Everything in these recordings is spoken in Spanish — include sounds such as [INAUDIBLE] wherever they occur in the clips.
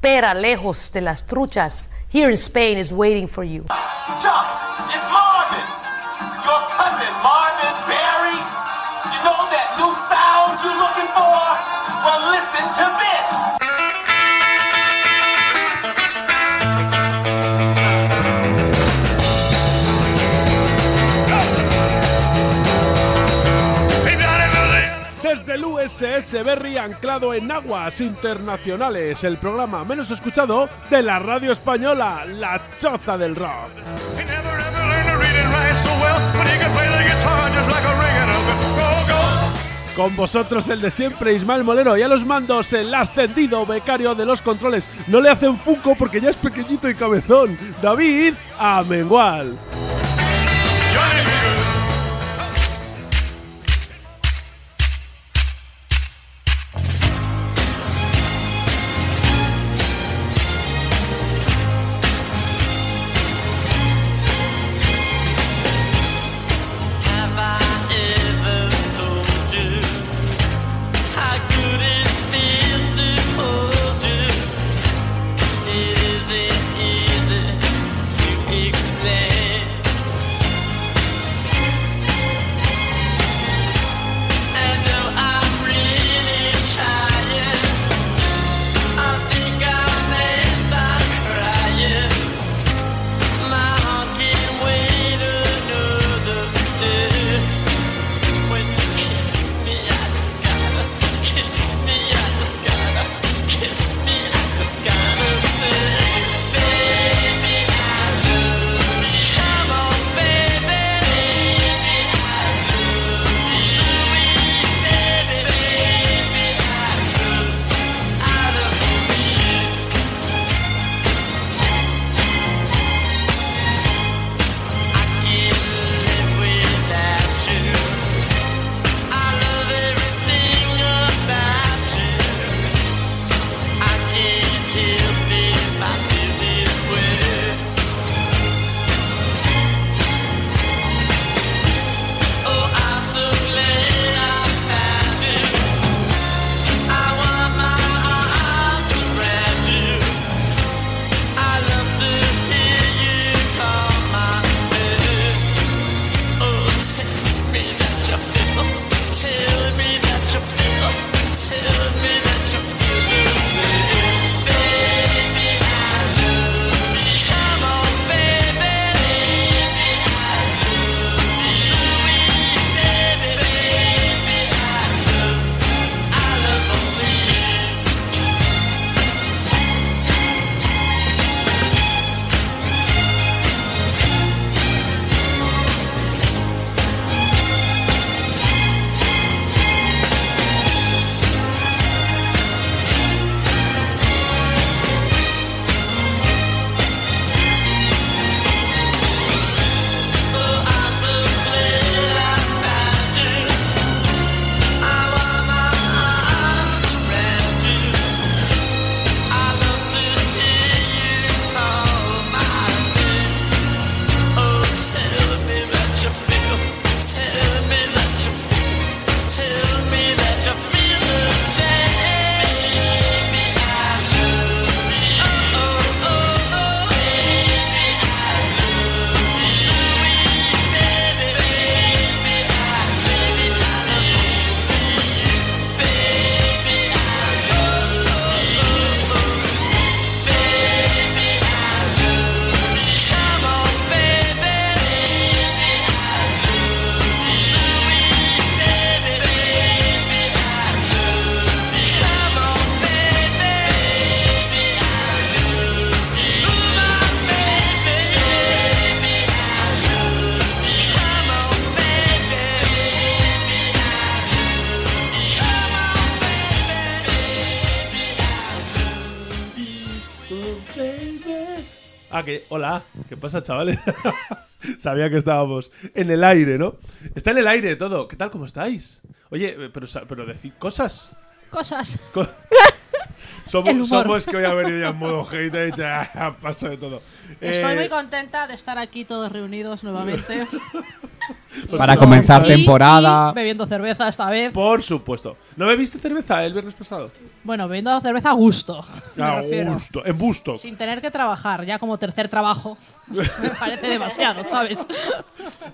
Pera lejos de las truchas, here in Spain is waiting for you. SS Berry anclado en aguas internacionales, el programa menos escuchado de la radio española, La Choza del Rock. Con vosotros el de siempre, Ismael Molero, y a los mandos el ascendido becario de los controles. No le hacen funco porque ya es pequeñito y cabezón. David Amengual. pasa, chavales? [LAUGHS] Sabía que estábamos en el aire, ¿no? Está en el aire todo. ¿Qué tal? ¿Cómo estáis? Oye, eh, pero, pero decid cosas. Cosas. [LAUGHS] Somos, somos que hoy ha venido ya en modo hate, ya pasa de todo. Estoy muy eh, contenta de estar aquí todos reunidos nuevamente. [LAUGHS] Para comenzar temporada. Bebiendo cerveza esta vez. Por supuesto. ¿No bebiste cerveza el viernes pasado? Bueno, bebiendo cerveza a gusto. A gusto, en gusto. Sin tener que trabajar, ya como tercer trabajo. me parece demasiado, ¿sabes?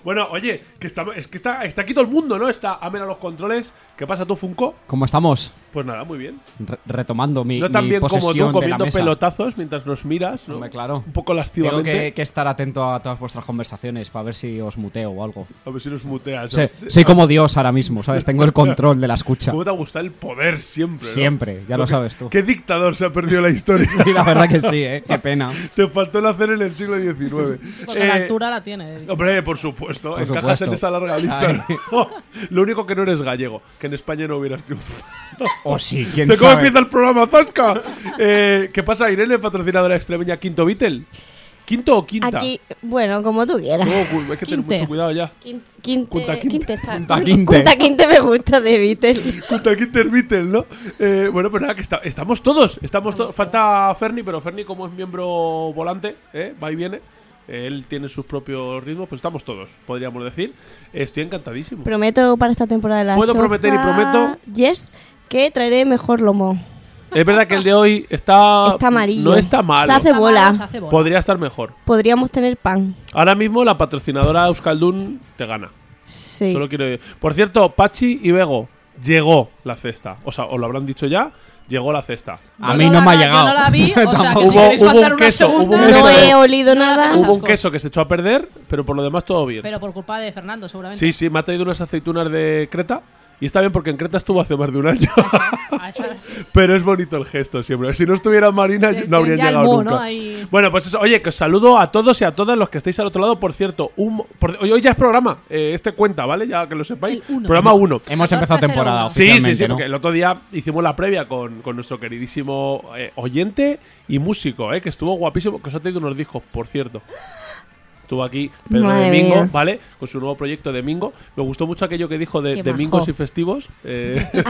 bueno, oye, que está, es que está, está aquí todo el mundo, ¿no? Está amena los controles. ¿Qué pasa tú, Funko? ¿Cómo estamos? Pues nada, muy bien. Retomando mi, no tan mi bien como tú de la comiendo mesa. pelotazos mientras nos miras, ¿no? Hombre, claro. Un poco Tengo lascivamente. que, que estar atento a todas vuestras conversaciones para ver si os muteo o algo. A ver si nos muteas. Soy como Dios ahora mismo, ¿sabes? Tengo el control de la escucha. ¿Cómo te gusta el poder siempre? ¿no? Siempre, ya lo que- sabes tú. ¿Qué dictador se ha perdido la historia? [LAUGHS] Sí, la verdad que sí, ¿eh? Qué pena. Te faltó nacer en el siglo XIX. Porque la Eh, altura la tiene. Hombre, por supuesto, Por encajas supuesto. en esa larga lista. [LAUGHS] Lo único que no eres gallego, que en España no hubieras triunfado. O sí, quién ¿De cómo sabe. empieza el programa, Zasca? Eh, ¿Qué pasa, Irene, patrocinadora extremeña Quinto Beatle? ¿Quinto o quinta? Aquí, bueno, como tú quieras. Oh, cu- hay que tener Quinte. mucho cuidado ya. Quin- Quinte, Punta Quinte. Quinte Quinte. Punta Quinte me gusta de Beatle. Quinta Quinter Beatle, ¿no? Eh, bueno, pues nada, que está- estamos todos. Estamos todos. Falta Ferni, pero Ferni, como es miembro volante, ¿eh? va y viene. Él tiene sus propios ritmos, pues estamos todos, podríamos decir. Estoy encantadísimo. Prometo para esta temporada de la Puedo choza, prometer y prometo. Yes, que traeré mejor lomo. Es verdad que el de hoy está. Está amarillo. No está malo. Se hace Está bola. malo, se hace bola. Podría estar mejor. Podríamos tener pan. Ahora mismo la patrocinadora Euskaldun te gana. Sí. Solo quiero. Por cierto, Pachi y Bego, llegó la cesta. O sea, os lo habrán dicho ya, llegó la cesta. A Yo mí no la- me ha yo llegado. no la vi, [LAUGHS] o sea que Hubo- si queréis hubo mandar un una queso, hubo segunda. un No he olido nada. Hubo un queso que se echó a perder, pero por lo demás todo bien. Pero por culpa de Fernando, seguramente. Sí, sí, me ha traído unas aceitunas de Creta. Y está bien porque en Creta estuvo hace más de un año. [LAUGHS] Pero es bonito el gesto siempre. Si no estuviera Marina, Que- no habrían llegado mo, nunca. ¿no? Ahí- Bueno, pues eso. Oye, que os saludo a todos y a todas los que estáis al otro lado. Por cierto, un, por- hoy, hoy ya es programa. eh, este cuenta, ¿vale? Ya que lo sepáis. Uno. Programa 1. Hemos empezado 14.01. temporada. Sí, sí, sí, porque el otro día hicimos la previa con, con nuestro queridísimo eh, oyente y músico, eh, que estuvo guapísimo, que os ha traído unos discos, por cierto. Estuvo aquí Pedro Madre de Mingo, mía. ¿vale? Con su nuevo proyecto de Mingo. Me gustó mucho aquello que dijo de, Qué de. Mingos y festivos. eh, [LAUGHS] [LAUGHS] de.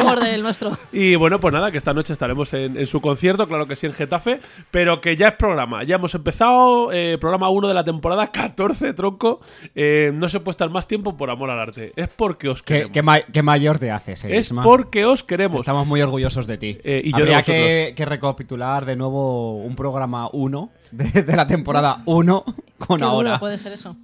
Humor del nuestro. Y bueno, pues nada, que esta noche estaremos en, en su concierto, claro que sí, en Getafe, pero que ya es programa. Ya hemos empezado, eh, programa 1 de la temporada 14, tronco. Eh, no se puede estar más tiempo por amor al arte. Es porque os ¿Qué, queremos. qué ma- qué mayor te haces, eh, es porque os queremos. Estamos muy orgullosos de ti. Eh, y yo de Habría vosotros. que, que recapitular de nuevo un programa 1 de, de la temporada 1 [LAUGHS] con Qué duro ahora. puede ser eso.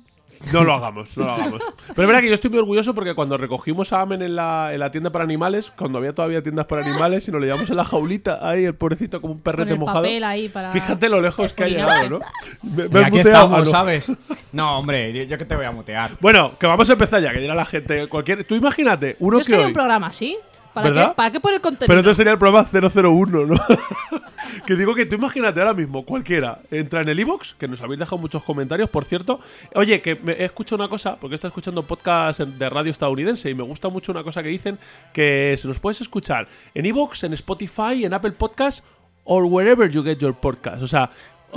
No lo hagamos, no lo hagamos. [LAUGHS] Pero es verdad que yo estoy muy orgulloso porque cuando recogimos a Amen en la, en la tienda para animales, cuando había todavía tiendas para animales y nos lo llevamos en la jaulita, ahí el pobrecito como un perrete el mojado. papel ahí para Fíjate lo lejos que ha llegado, ¿no? [LAUGHS] Me, me aquí muteado. estamos, no. ¿sabes? No, hombre, yo, yo que te voy a mutear. Bueno, que vamos a empezar ya, que dirá la gente. Cualquier, tú imagínate, uno Yo es que hoy. un programa así. ¿Para ¿Verdad? qué, ¿Para qué poner contenido? Pero entonces sería el programa 001, ¿no? [LAUGHS] que digo que tú imagínate ahora mismo, cualquiera, entra en el iBox, que nos habéis dejado muchos comentarios, por cierto. Oye, que me he escuchado una cosa, porque estoy escuchando podcast de radio estadounidense y me gusta mucho una cosa que dicen, que se nos puedes escuchar en iBox, en Spotify, en Apple Podcast, or wherever you get your podcast. O sea,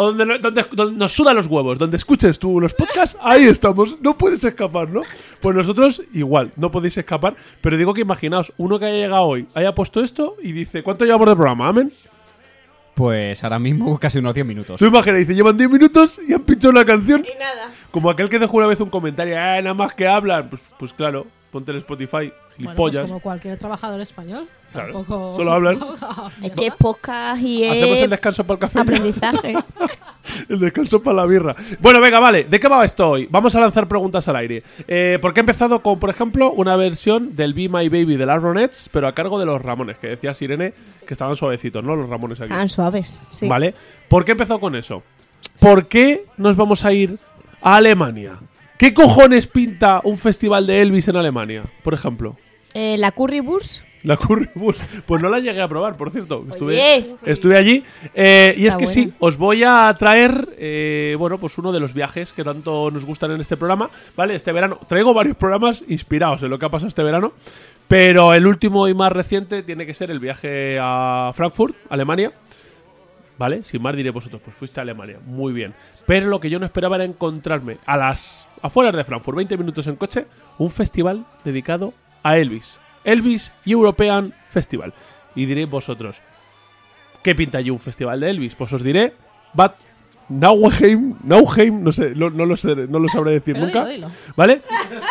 donde, donde- donde nos sudan los huevos, donde escuches tú los podcasts, ahí estamos, no puedes escapar, ¿no? Pues nosotros igual, no podéis escapar, pero digo que imaginaos, uno que haya llegado hoy, haya puesto esto y dice, ¿cuánto llevamos de programa? Amén. Pues ahora mismo casi unos 10 minutos. Tú imaginas, dice, llevan 10 minutos y han pinchado una canción. Y nada. Como aquel que dejó una vez un comentario, ah, nada más que hablan. Pues, pues claro, ponte el Spotify, Bueno, pues gilipollas. como cualquier trabajador español. Claro, Tampoco... solo hablan. [LAUGHS] Es que es podcast y Hacemos el es descanso para el café. aprendizaje. [LAUGHS] El descanso para la birra. Bueno, venga, vale. ¿De qué va esto hoy? Vamos a lanzar preguntas al aire. Eh, porque he empezado con, por ejemplo, una versión del Be My Baby de las Ronettes, pero a cargo de los Ramones, que decía Sirene que estaban suavecitos, ¿no? Los Ramones aquí. Tan suaves, sí. ¿Vale? ¿Por qué he empezado con eso? ¿Por qué nos vamos a ir a Alemania? ¿Qué cojones pinta un festival de Elvis en Alemania, por ejemplo? Eh, la Currybus. La Currybus. Pues no la llegué a probar, por cierto. Estuve, Oye. estuve allí. Eh, y es que sí, os voy a traer, eh, bueno, pues uno de los viajes que tanto nos gustan en este programa. ¿Vale? Este verano. Traigo varios programas inspirados en lo que ha pasado este verano. Pero el último y más reciente tiene que ser el viaje a Frankfurt, Alemania. ¿Vale? Sin más diré vosotros, pues fuiste a Alemania. Muy bien. Pero lo que yo no esperaba era encontrarme a las afueras de Frankfurt, 20 minutos en coche, un festival dedicado a Elvis. Elvis European Festival. Y diréis vosotros, ¿qué pinta allí un festival de Elvis? Pues os diré Bad Nauheim, Nauheim, no sé, lo- no, lo sé, no lo sabré decir Pero nunca. dilo, dilo. ¿Vale?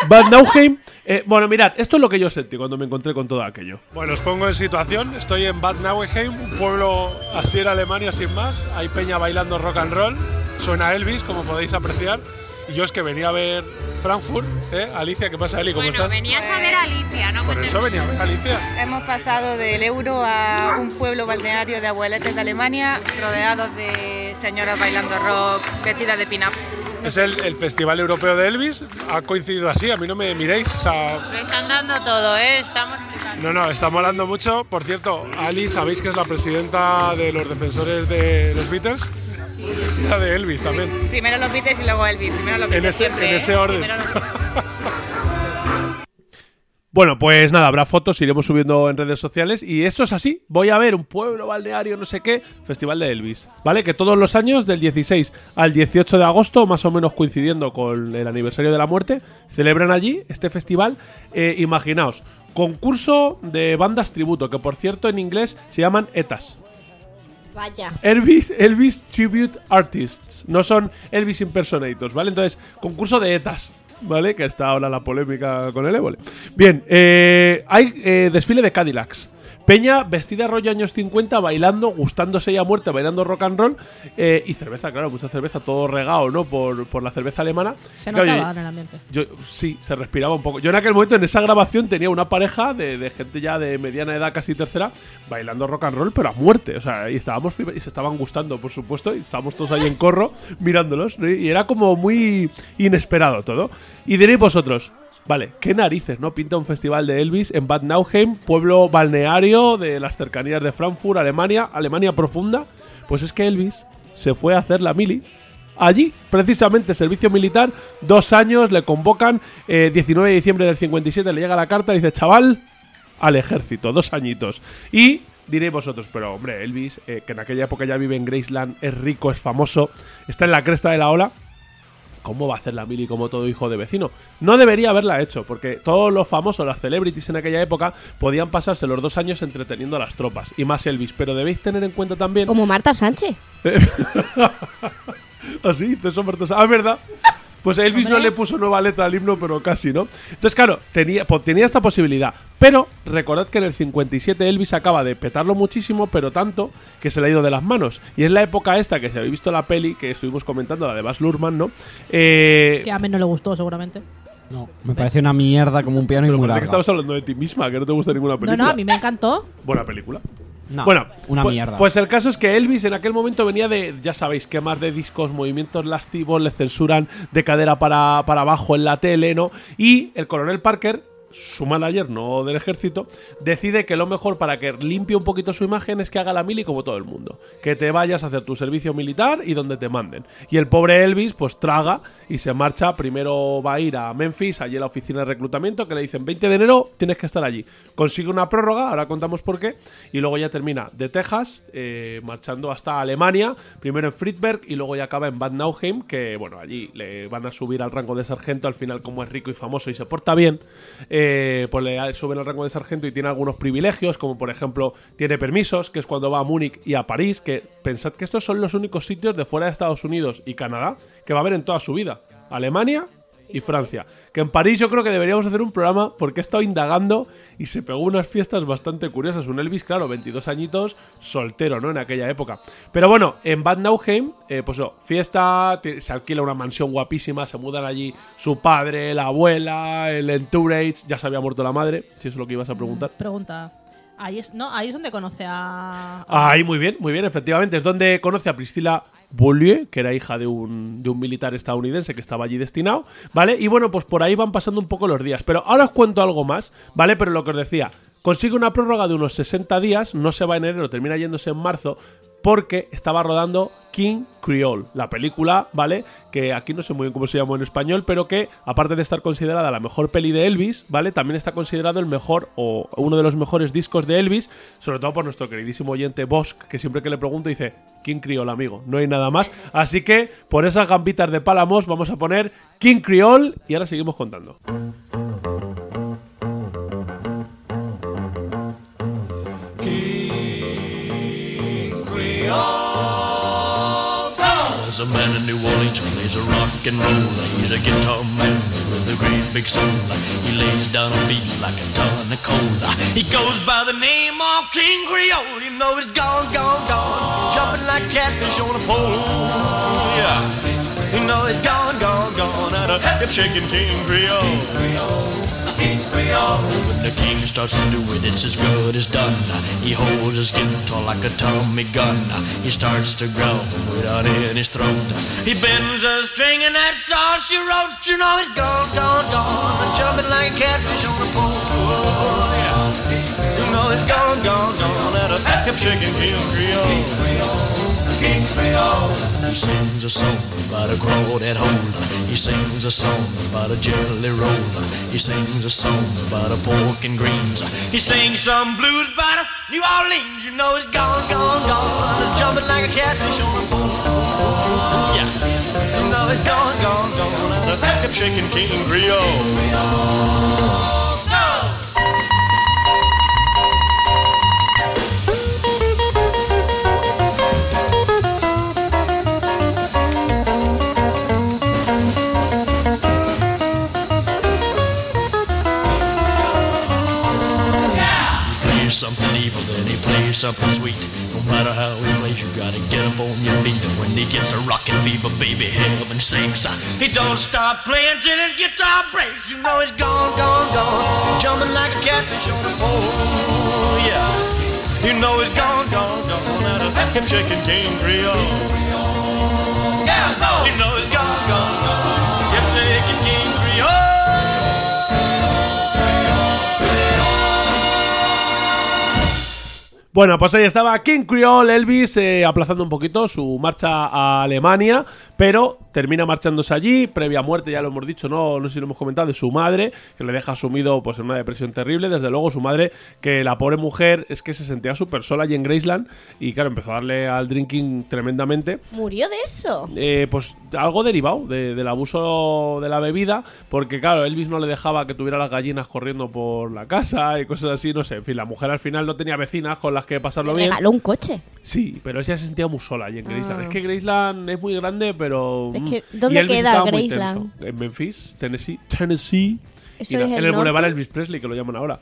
Bad Nauheim. eh, bueno, mirad, esto es lo que yo sentí cuando me encontré con todo aquello. Bueno, os pongo en situación. Estoy en Bad Nauheim, un pueblo así en Alemania sin más. Hay peña bailando rock and roll. Suena Elvis, como podéis apreciar. Y yo es que venía a ver Frankfurt, ¿eh? Alicia, ¿qué pasa, Eli? ¿Cómo Bueno, estás? venías a ver a Alicia, ¿no? Por eso venía a ver Alicia. Hemos pasado del euro a un pueblo balneario de abueletes de Alemania, rodeados de señoras bailando rock, vestidas de pin-up. Es el, el Festival Europeo de Elvis. Ha coincidido así, a mí no me miréis. O sea, Lo están dando todo, ¿eh? Estamos No, no, está molando mucho. Por cierto, Ali, ¿sabéis que es la presidenta de los defensores de los Beatles? [LAUGHS] La de Elvis también. Primero los Beatles y luego Elvis. Primero los En Beatles ese- siempre, en ¿eh? ese orden. [LAUGHS] Bueno, pues nada, habrá fotos, iremos subiendo en redes sociales. Y esto es así. Voy a ver un pueblo balneario, no sé qué, Festival de Elvis. ¿Vale? Que todos los años, del 16 al 18 de agosto, más o menos coincidiendo con el aniversario de la muerte, celebran allí este festival. Eh, imaginaos, concurso de bandas tributo, que por cierto en inglés se llaman ETAs. Vaya. Elvis, Elvis Tribute Artists. No son Elvis Impersonators, ¿vale? Entonces, concurso de ETAs, ¿vale? Que está ahora la polémica con el Évole. Bien, eh, hay eh, desfile de Cadillacs. Peña vestida rollo años 50, bailando, gustándose ya muerte, bailando rock and roll. eh, y cerveza, claro, mucha cerveza, todo regado, ¿no? Por, por la cerveza alemana. Se Claro, notaba yo- en el ambiente. yo sí, se respiraba un poco. Yo en aquel momento, en esa grabación, tenía una pareja de, de gente ya de mediana edad, casi tercera, bailando rock and roll, pero a muerte. O sea, y estábamos y se estaban gustando, por supuesto, y estábamos todos ahí en corro [LAUGHS] mirándolos. ¿no? Y era como muy inesperado todo. Y diréis vosotros. Vale, qué narices, ¿no? Pinta un festival de Elvis en Bad Nauheim, pueblo balneario de las cercanías de Frankfurt, Alemania, Alemania profunda. Pues es que Elvis se fue a hacer la mili Allí, precisamente, servicio militar, dos años, le convocan, eh, 19 de diciembre del 57, le llega la carta y dice, chaval, al ejército, dos añitos. Y diréis vosotros, pero hombre, Elvis, eh, que en aquella época ya vive en Graceland, es rico, es famoso, está en la cresta de la ola. ¿Cómo va a hacer la mili como todo hijo de vecino? No debería haberla hecho, porque todos los famosos, las celebrities en aquella época, podían pasarse los dos años entreteniendo a las tropas, y más Elvis. Pero debéis tener en cuenta también Como Marta Sánchez. [LAUGHS] Así, hizo eso Marta Sa- Ah, ¿verdad? Pues Elvis no le puso nueva letra al himno, pero casi, ¿no? Entonces, claro, tenía, tenía esta posibilidad. Pero recordad que en el 57 Elvis acaba de petarlo muchísimo, pero tanto que se le ha ido de las manos. Y es la época esta que se habéis visto la peli que estuvimos comentando, la de Baz Luhrmann, ¿no? Eh, Que a mí no le gustó, seguramente. No, me parece una mierda como un piano y muy parece que larga. estabas hablando de ti misma, que no te gusta ninguna No, película. no, a mí me encantó. Buena película. No, bueno, una pu- mierda. Pues el caso es que Elvis en aquel momento venía de, ya sabéis, quemas de discos, movimientos lascivos, le censuran de cadera para, para abajo en la tele, ¿no? Y el coronel Parker, su manager, no del ejército, decide que lo mejor para que limpie un poquito su imagen es que haga la mili como todo el mundo. Que te vayas a hacer tu servicio militar y donde te manden. Y el pobre Elvis, pues traga y se marcha. Primero va a ir a Memphis, allí a la oficina de reclutamiento, que le dicen 20 de enero tienes que estar allí. Consigue una prórroga, ahora contamos por qué, y luego ya termina de Texas, eh, marchando hasta Alemania, primero en Friedberg y luego ya acaba en Bad Nauheim, que bueno, allí le van a subir al rango de sargento, al final como es rico y famoso y se porta bien, eh, pues le suben al rango de sargento y tiene algunos privilegios, como por ejemplo tiene permisos, que es cuando va a Múnich y a París, que pensad que estos son los únicos sitios de fuera de Estados Unidos y Canadá que va a haber en toda su vida. Alemania y Francia. Que en París yo creo que deberíamos hacer un programa porque he estado indagando y se pegó unas fiestas bastante curiosas. Un Elvis, claro, 22 añitos, soltero, ¿no? En aquella época. Pero bueno, en Bad Nauheim, eh, pues eso, fiesta, se alquila una mansión guapísima, se mudan allí su padre, la abuela, el entourage, ya se había muerto la madre, si eso es lo que ibas a preguntar. Pregunta. Ahí es, no, ahí es donde conoce a. Ahí, muy bien, muy bien, efectivamente. Es donde conoce a Priscila Beaulieu, que era hija de un, de un militar estadounidense que estaba allí destinado, ¿vale? Y bueno, pues por ahí van pasando un poco los días. Pero ahora os cuento algo más, ¿vale? Pero lo que os decía, consigue una prórroga de unos 60 días, no se va en enero, termina yéndose en marzo, porque estaba rodando King Creole, la película, ¿vale? Que aquí no sé muy bien cómo se llamó en español, pero que aparte de estar considerada la mejor peli de Elvis, ¿vale? También está considerado el mejor o uno de los mejores discos de Elvis, sobre todo por nuestro queridísimo oyente Bosch, que siempre que le pregunto dice, King Creole, amigo, no hay nada más. Así que por esas gambitas de Palamos vamos a poner King Creole y ahora seguimos contando. There's a man in New Orleans who plays a rock and roll. He's a guitar man with a great big soul. He lays down a beat like a ton of coal. He goes by the name of King Creole. You know he's gone, gone, gone. Jumping like catfish on a pole. Yeah. You know he's gone, gone, gone. At a hip shaking King Creole. When the king starts to do it, it's as good as done. He holds his guitar like a Tommy gun. He starts to growl without in his throat. He bends a string and that's all she wrote. You know he's gone, gone, gone. Jumping like a catfish on a pole. You know he's gone, gone, gone. At a hip shaking King He sings a song about a crawdad hole. He sings a song about a jelly roll. He sings a song about a pork and greens. He sings some blues about a New Orleans. You know he's gone, gone, gone. Jumping like a catfish on a pole. Yeah. You know he's gone, gone, gone. A hip shaking King Creole. Something sweet. No matter how he plays, you gotta get up on your feet. And when he gets a rockin' fever, baby, heaven sinks. He don't stop playing till his guitar breaks. You know he's gone, gone, gone. Jumping like a catfish on a pole. Yeah. You know he's gone, gone, gone. At a hip shaking King Creole. Yeah, no. You know he's gone, gone, gone. Bueno, pues ahí estaba King Creole, Elvis, eh, aplazando un poquito su marcha a Alemania, pero termina marchándose allí, previa muerte, ya lo hemos dicho, no, no sé si lo hemos comentado, de su madre, que le deja sumido pues, en una depresión terrible. Desde luego, su madre, que la pobre mujer es que se sentía súper sola allí en Graceland y, claro, empezó a darle al drinking tremendamente. Murió de eso. Eh, pues algo derivado de- del abuso de la bebida, porque claro, Elvis no le dejaba que tuviera las gallinas corriendo por la casa y cosas así, no sé. En fin, la mujer al final no tenía vecinas con las que pasarlo bien. regaló un coche. Sí, pero ella se sentía muy sola allí en Graceland. Es que Graceland es muy grande, pero. Es mm, que, ¿dónde queda Graceland? En Memphis, Tennessee. Tennessee. ¿Eso Y na- es el en el? Boulevard Elvis Presley, que lo llaman ahora.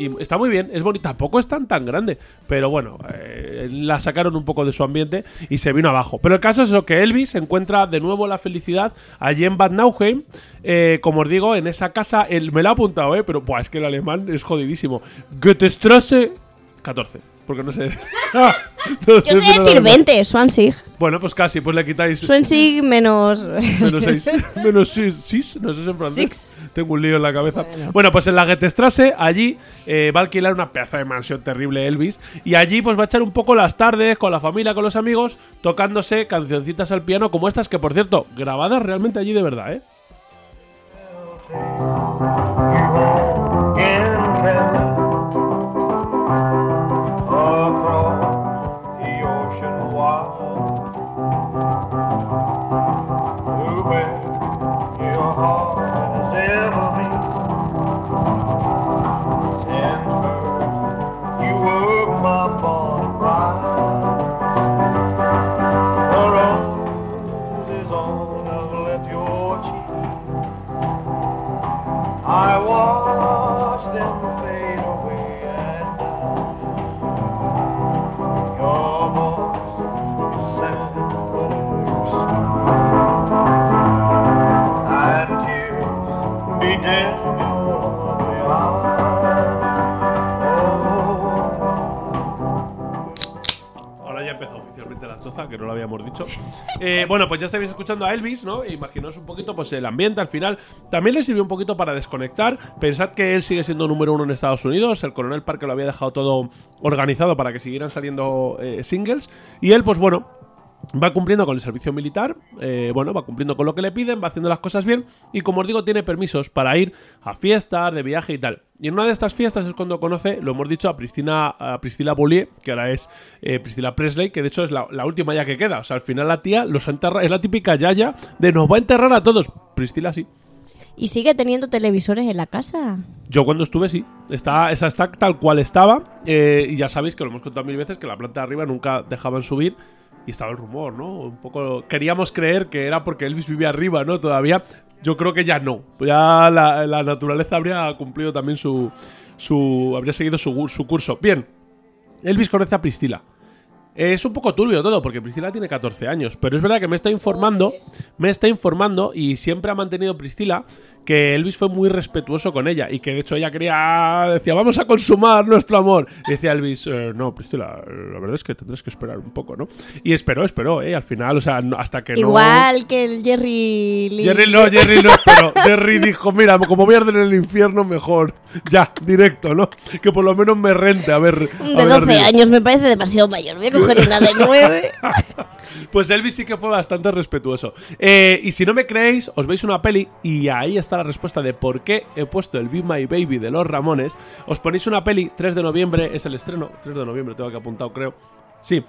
Y está muy bien, es bonito. Tampoco es tan tan grande. Pero bueno, eh, la sacaron un poco de su ambiente y se vino abajo. Pero el caso es eso, que Elvis encuentra de nuevo la felicidad allí en Bad Nauheim. eh, como os digo, en esa casa, el, me lo ha apuntado, ¿eh? Pero buah, es que el alemán es jodidísimo. Goethestrasse 14. Porque no sé. [LAUGHS] No Yo sé decir demás. 20, Swansea. Bueno, pues casi, pues le quitáis Swansea menos. [LAUGHS] menos 6. [LAUGHS] menos 6, no sé si es en francés. Six. Tengo un lío en la cabeza. Bueno, pues en la Goethestrasse, allí eh, va a alquilar una pedazo de mansión terrible Elvis. Y allí pues va a echar un poco las tardes con la familia, con los amigos, tocándose cancioncitas al piano como estas, que por cierto, grabadas realmente allí de verdad, ¿eh? Eh, bueno, pues ya estáis escuchando a Elvis, ¿no? E Imaginaos un poquito pues el ambiente al final. También le sirvió un poquito para desconectar. Pensad que él sigue siendo número uno en Estados Unidos. El coronel Parker lo había dejado todo organizado para que siguieran saliendo eh, singles. Y él, pues bueno, Va cumpliendo con el servicio militar, eh, bueno, va cumpliendo con lo que le piden, va haciendo las cosas bien y como os digo tiene permisos para ir a fiestas, de viaje y tal. Y en una de estas fiestas es cuando conoce, lo hemos dicho, a Priscila, a Priscila Beaulieu, que ahora es eh, Priscila Presley, que de hecho es la, la última ya que queda. O sea, al final la tía los ha enterrado, es la típica yaya de nos va a enterrar a todos. Priscila sí. Y sigue teniendo televisores en la casa. Yo cuando estuve sí, está, esa está tal cual estaba. eh, y ya sabéis que lo hemos contado mil veces que la planta de arriba nunca dejaban subir. Y estaba el rumor, ¿no? Un poco queríamos creer que era porque Elvis vivía arriba, ¿no? Todavía yo creo que ya no. Ya la, la naturaleza habría cumplido también su, su habría seguido su, su curso. Bien, Elvis conoce a Priscila. Es un poco turbio todo, porque Priscila tiene 14 años. Pero es verdad que me está informando, me está informando, y siempre ha mantenido Priscila que Elvis fue muy respetuoso con ella. Y que de hecho ella quería. Decía, vamos a consumar nuestro amor. Y decía Elvis, "Eh, no, Priscila, la verdad es que tendrás que esperar un poco, ¿no? Y esperó, esperó, ¿eh? Al final, o sea, hasta que no. Igual que el Jerry Lee. Jerry no, Jerry no, pero Jerry dijo, mira, como voy a arder en el infierno, mejor, ya, directo, ¿no? Que por lo menos me rente a ver... A de ver 12 ardido". años me parece demasiado mayor. Voy a coger una de 9. [LAUGHS] Pues Elvis sí que fue bastante respetuoso. Eh, y si no me creéis, os veis una peli y ahí está la respuesta de por qué he puesto el Be My Baby de los Ramones. Os ponéis una peli, 3 de noviembre es el estreno, 3 de noviembre tengo que apuntado creo. Sí,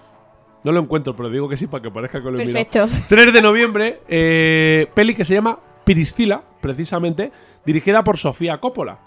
no lo encuentro, pero digo que sí para que parezca que lo he mirado. Perfecto. [LAUGHS] 3 de noviembre, eh, peli que se llama Priscila, precisamente, dirigida por Sofía Coppola.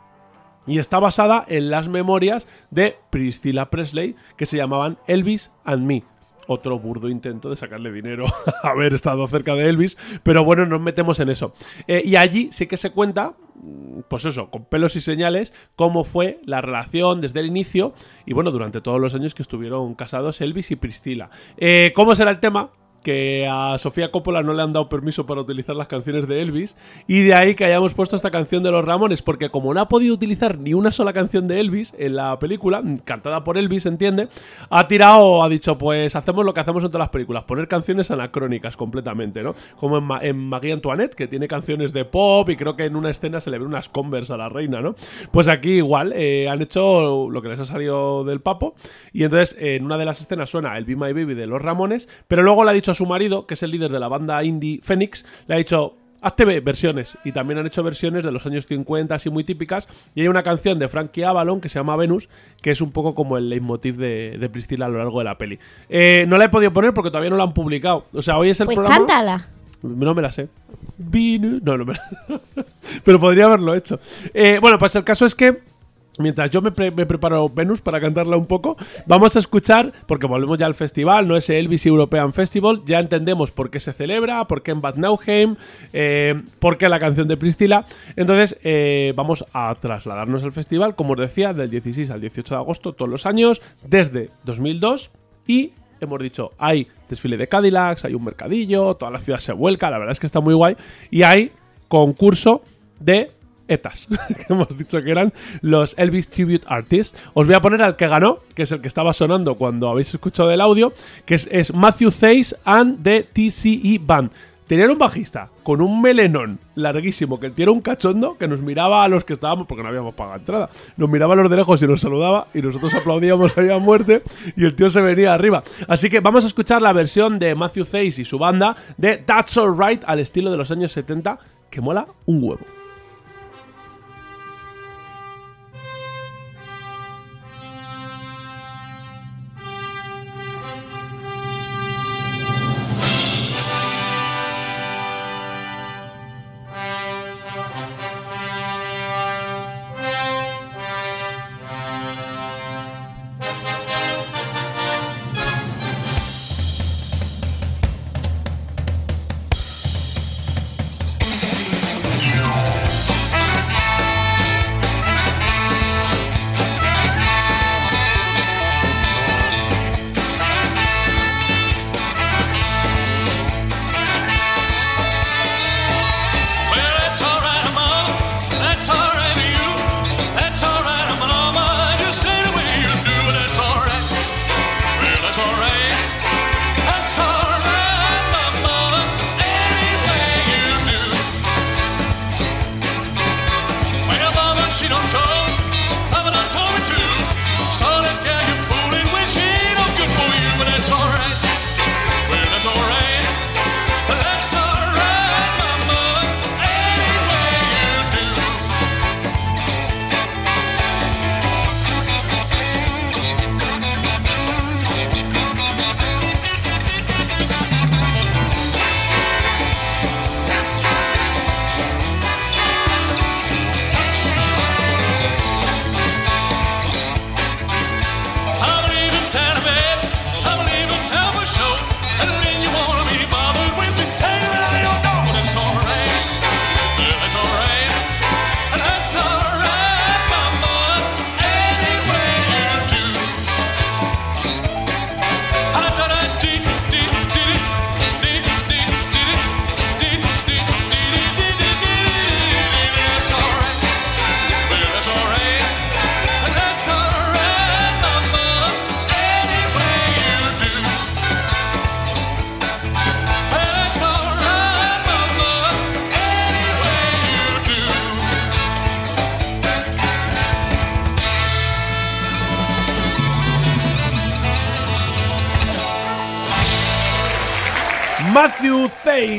Y está basada en las memorias de Priscilla Presley que se llamaban Elvis and Me. Otro burdo intento de sacarle dinero [LAUGHS] a haber estado cerca de Elvis, pero bueno, nos metemos en eso. Eh, y allí sí que se cuenta, mm, pues eso, con pelos y señales, cómo fue la relación desde el inicio y bueno, durante todos los años que estuvieron casados Elvis y Priscila. Eh, ¿Cómo será el tema? Que a Sofía Coppola no le han dado permiso para utilizar las canciones de Elvis y de ahí que hayamos puesto esta canción de los Ramones porque como no ha podido utilizar ni una sola canción de Elvis en la película cantada por Elvis entiende ha tirado ha dicho pues hacemos lo que hacemos en todas las películas poner canciones anacrónicas completamente no como en, Ma- en Marie Antoinette que tiene canciones de pop y creo que en una escena se le ve unas Converse a la reina no pues aquí igual eh, han hecho lo que les ha salido del papo y entonces en una de las escenas suena el Be My Baby de los Ramones pero luego le ha dicho su marido que es el líder de la banda indie Phoenix le ha dicho Hazte ve- versiones y también han hecho versiones de los años 50 así muy típicas y hay una canción de Frankie Avalon que se llama Venus que es un poco como el leitmotiv de, de Priscilla a lo largo de la peli Eh, no la he podido poner porque todavía no la han publicado o sea hoy es el Pues programa cántala. no me la sé. No, no me la... [LAUGHS] Pero podría haberlo hecho. Eh, bueno, pues el caso es que. Mientras yo me, pre- me preparo Venus para cantarla un poco, vamos a escuchar, porque volvemos ya al festival, no ese Elvis European Festival, ya entendemos por qué se celebra, por qué en Bad Nauheim, eh, por qué la canción de Priscila. Entonces, eh, vamos a trasladarnos al festival, como os decía, del 16 al 18 de agosto, todos los años, desde 2002, y hemos dicho, hay desfile de Cadillacs, hay un mercadillo, toda la ciudad se vuelca, la verdad es que está muy guay, y hay concurso de ETAs, [LAUGHS] que hemos dicho que eran los Elvis Tribute Artists. Os voy a poner al que ganó, que es el que estaba sonando cuando habéis escuchado el audio, que es, Matthew Theis and the TCE Band. Tenían un bajista con un melenón larguísimo, que era un cachondo que nos miraba a los que estábamos, porque no habíamos pagado entrada, nos miraba a los de lejos y nos saludaba y nosotros [LAUGHS] aplaudíamos ahí a muerte y el tío se venía arriba. Así que vamos a escuchar la versión de Matthew Theis y su banda de That's Alright al estilo de los años 70, que mola un huevo.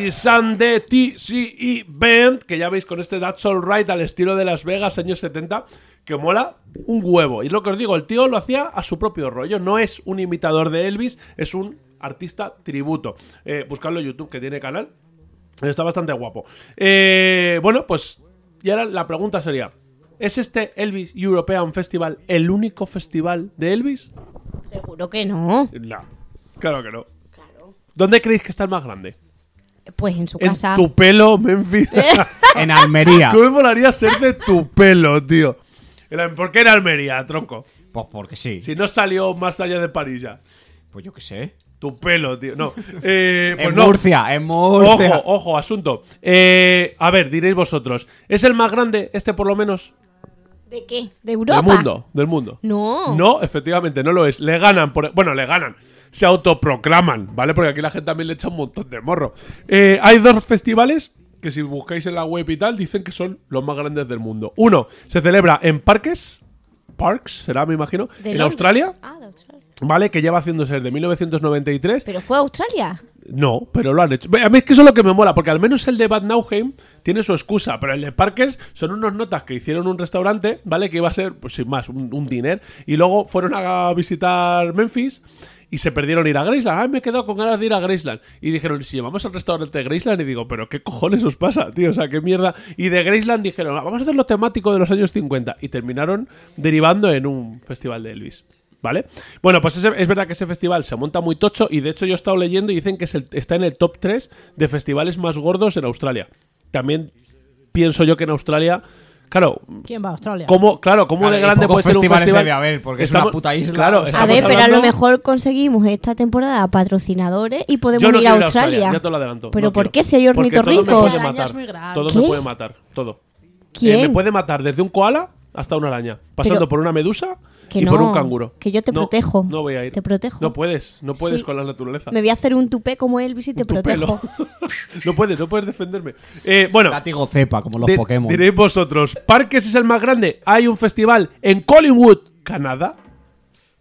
The TCE Band, que ya veis con este That's Alright al estilo de Las Vegas años 70, que mola un huevo. Y es lo que os digo, el tío lo hacía a su propio rollo, no es un imitador de Elvis, es un artista tributo. Eh, buscadlo en YouTube, que tiene canal, está bastante guapo. Eh, bueno, pues, y ahora la pregunta sería, ¿es este Elvis European Festival el único festival de Elvis? Seguro que no. No, claro que no. ¿Dónde creéis que está el más grande? Pues en su En casa. tu pelo, Memphis. [LAUGHS] En Almería. ¿Cómo me molaría ser de tu pelo, tío? ¿Por qué en Almería, tronco? Pues porque sí. Si no salió más allá de París ya. Pues yo qué sé. Tu pelo, tío. No. Eh, [LAUGHS] pues en no. Murcia, en Murcia. Ojo, ojo, asunto. Eh, a ver, diréis vosotros. ¿Es el más grande, este por lo menos? ¿De qué? ¿De Europa? Del mundo. Del mundo. No. No, efectivamente, no lo es. Le ganan, por, bueno, le ganan. Se autoproclaman, ¿vale? Porque aquí la gente también le echa un montón de morro. Eh, hay dos festivales que si buscáis en la web y tal, dicen que son los más grandes del mundo. Uno se celebra en Parques, Parks, será, me imagino, ¿De en? Australia, Ah, de Australia. ¿vale? Que lleva haciéndose desde 1993. ¿Pero fue a Australia? No, pero lo han hecho. A mí es que eso es lo que me mola, porque al menos el de Bad Nauheim tiene su excusa, pero el de Parkes son unos notas que hicieron un restaurante, ¿vale? Que iba a ser, pues sin más, un, un diner. Y luego fueron a visitar Memphis y se perdieron ir a Graceland. Ay, me he quedado con ganas de ir a Graceland. Y dijeron, ¿y si llevamos al restaurante de Graceland? Y digo, ¿pero qué cojones os pasa, tío? O sea, qué mierda. Y de Graceland dijeron, "Ah, vamos a hacer lo temático de los años 50. Y terminaron derivando en un festival de Elvis. ¿Vale? Bueno, pues ese- es verdad que ese festival se monta muy tocho y de hecho yo he estado leyendo y dicen que es el- está en el top 3 de festivales más gordos en Australia. También pienso yo que en Australia, claro, ¿Quién va a Australia? ¿cómo, claro, ¿cómo Claro, de grande puede ser un festival? debe haber, porque es una puta isla, Claro. A ver, pero a lo mejor conseguimos esta temporada patrocinadores y podemos no ir a Australia. ya te lo adelanto. ¿Pero no por quiero. qué si hay Porque todo me ornitorrincos? puede matar. es. Todo me ¿Qué? puede matar, todo. ¿Quién? Eh, me puede matar desde un koala hasta una araña, pasando Pero- por una medusa Que y por un canguro. que yo te No, protejo. No voy a ir. Te protejo. No puedes, no puedes Sí. con la naturaleza. Me voy a hacer un tupé como Elvis y te protejo. [LAUGHS] no puedes, no puedes defenderme. Eh, bueno, Látigo cepa, como los di- Pokémon. diréis vosotros, ¿Parques es el más grande? Hay un festival en Collingwood, Canadá.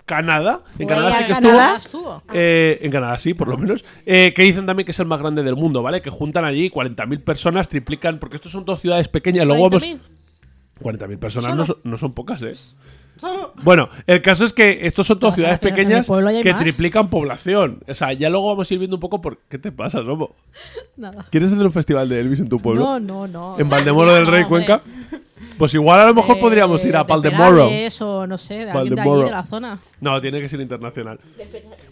Canadá. En ¿Fue Canadá sí que Canadá? estuvo. Eh, en Canadá sí, por lo menos. Eh, que dicen también que es el más grande del mundo, ¿vale? Que juntan allí 40.000 personas, triplican, porque estos son dos ciudades pequeñas. Luego vamos. 40.000. 40.000 personas no son, no son pocas, ¿eh? Bueno, el caso es que estos son todas ciudades pequeñas que más. triplican población. O sea, ya luego vamos a ir viendo un poco por qué te pasa, Somo. Nada. ¿Quieres hacer un festival de Elvis en tu pueblo? No, no, no. ¿En Valdemoro del Rey. Cuenca? Pues igual a lo mejor Eh, podríamos ir a de Valdemoro. Perales o no sé, de alguien de allí, Valdemoro. de la zona. No, tiene que ser internacional.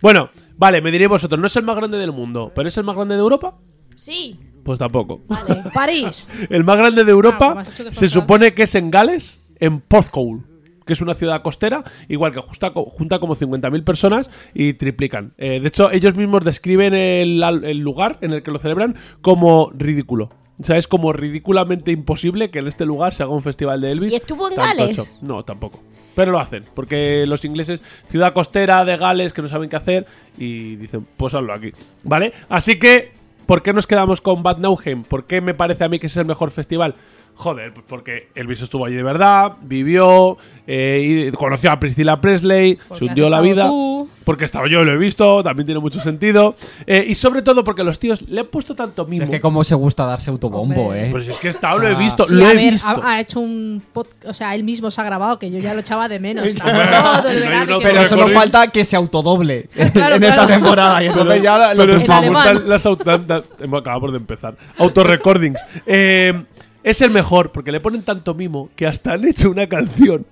Bueno, vale, me diréis vosotros, no es el más grande del mundo, pero es el más grande de Europa. Sí. Pues tampoco. Vale, París. [LAUGHS] El más grande de Ah, Europa pues dicho que se supone que es en Gales, en Porthcawl, que es una ciudad costera, igual que justa- junta como 50.000 personas y triplican. Eh, de hecho, ellos mismos describen el, lugar en el que lo celebran como ridículo. O sea, es como ridículamente imposible que en este lugar se haga un festival de Elvis. ¿Y estuvo en Gales? No, tampoco. Pero lo hacen, porque los ingleses, ciudad costera de Gales, que no saben qué hacer, y dicen, pues hazlo aquí. ¿Vale? Así que, ¿por qué nos quedamos con Bad Nauheim? ¿Por qué me parece a mí que es el mejor festival? Joder, pues porque Elvis estuvo allí de verdad, vivió, eh, y conoció a Priscilla Presley, Porque se hundió la vida. tú. Porque he estado yo, lo he visto, también tiene mucho sentido. Eh, y sobre todo porque los tíos le han puesto tanto mimo. es que como se gusta darse autobombo, Hombre. eh. Pues es que he estado, lo he visto, Sí, lo a he ver, visto. ha, ha hecho un podcast, o sea, él mismo se ha grabado, que yo ya lo echaba de menos. [LAUGHS] Todo el verano Pero solo falta que se autodoble [LAUGHS] Claro, en esta temporada. Y entonces ya lo Pero En gustan las auto- acabamos de empezar. Autorecordings. Eh, es el mejor porque le ponen tanto mimo que hasta han hecho una canción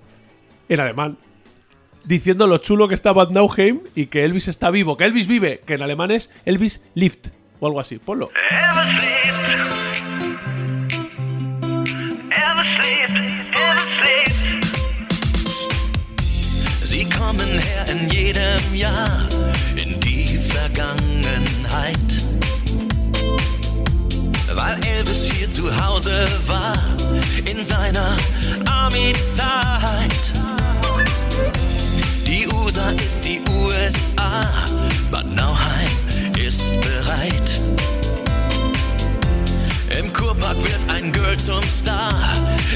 en alemán diciendo lo chulo que está Bad Nauheim y que Elvis está vivo. Que Elvis vive, que en alemán es Elvis Lift o algo así. Ponlo. Weil Elvis hier zu Hause war in seiner Army-Zeit. Die USA ist die USA, Bad Nauheim ist bereit. Im Kurpark wird ein Girl zum Star,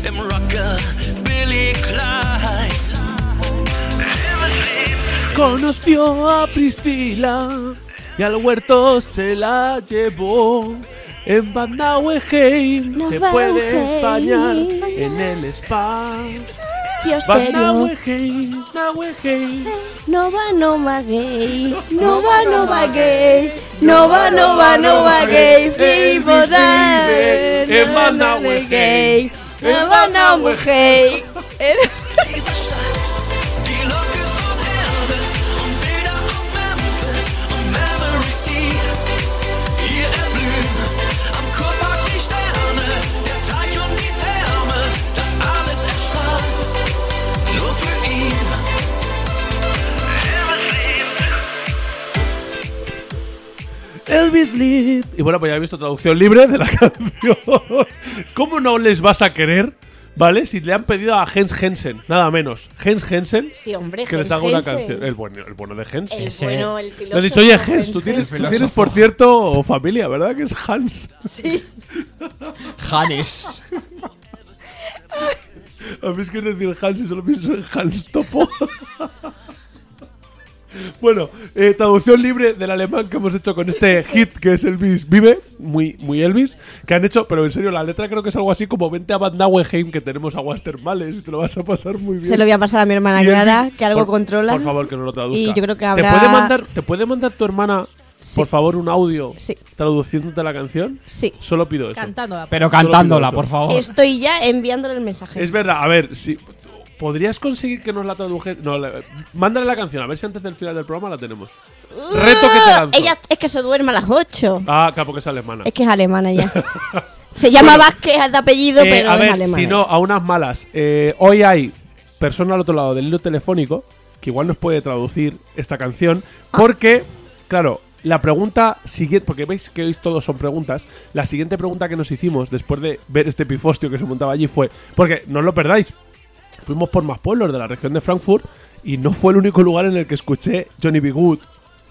im Rocker Billy Clyde. Conoció a Priscila. y al huerto se la llevó. En Bad Nauheim No te puedes Nauheim. bañar en el spa. Dios Bad. Nauheim, Nauheim. No va, no va gay. No va, no va gay. No va, no va, no va gay. En Manauer gay. En va, [LAUGHS] Elvis Lead. Y bueno, pues ya he visto traducción libre de la [LAUGHS] canción. ¿Cómo no les vas a querer? ¿Vale? Si le han pedido a Jens Hensen, nada menos. Jens Hensen, Sí, hombre, que les Jens haga una Hensen. canción. El bueno, el bueno de Jens. El Ese- bueno, el Le filósofo. has dicho, oye, Jens, tú tienes, tú Hensen. tienes, por cierto, familia, ¿verdad? Que es Hans. Sí. [LAUGHS] Hannes. A mí es que decir Hans y solo pienso en Hans Topo. [LAUGHS] bueno, eh, traducción libre del alemán que hemos hecho con este hit que es Elvis Vive, muy, muy Elvis, que han hecho, pero en serio, la letra creo que es algo así como vente a Bad Nauheim que tenemos a Wastermales y te lo vas a pasar muy bien. Se lo voy a pasar a mi hermana Y Clara, Elvis, que algo por- controla. Por favor, que nos lo traduzca. Y yo creo que ¿Te habrá- puede mandar, ¿te puede mandar tu hermana, Sí. por favor, un audio Sí. traduciéndote la canción? Sí. Solo pido eso. Cantándola. Pero cantándola, por favor. Estoy ya enviándole el mensaje. Es verdad, a ver, si podrías conseguir que nos la traduje. No, le- mándale la canción, a ver si antes del final del programa la tenemos. Reto que te lanzo. Ella es que se duerme a las 8. Ah, claro, porque es alemana. Es que es alemana ya. [LAUGHS] Se llama Vázquez de apellido, Eh, pero a es ver, alemana. si no, a unas malas. Eh, hoy hay persona al otro lado del hilo telefónico que igual nos puede traducir esta canción. Ah. Porque, claro, la pregunta siguiente, porque veis que hoy todos son preguntas, la siguiente pregunta que nos hicimos después de ver este pifostio que se montaba allí fue, porque no os lo perdáis, fuimos por más pueblos de la región de Frankfurt y no fue el único lugar en el que escuché Johnny B. Good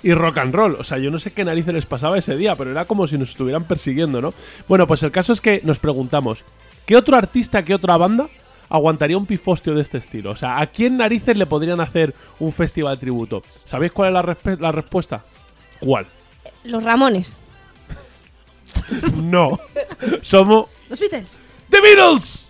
y rock and roll. O sea, yo no sé qué narices les pasaba ese día, pero era como si nos estuvieran persiguiendo, ¿no? Bueno, pues el caso es que nos preguntamos, ¿qué otro artista, qué otra banda aguantaría un pifostio de este estilo? O sea, ¿a quién narices le podrían hacer un festival tributo? ¿Sabéis cuál es la, respe- la respuesta? ¿Cuál? Los Ramones. [LAUGHS] No. Somos Los Beatles. The Beatles.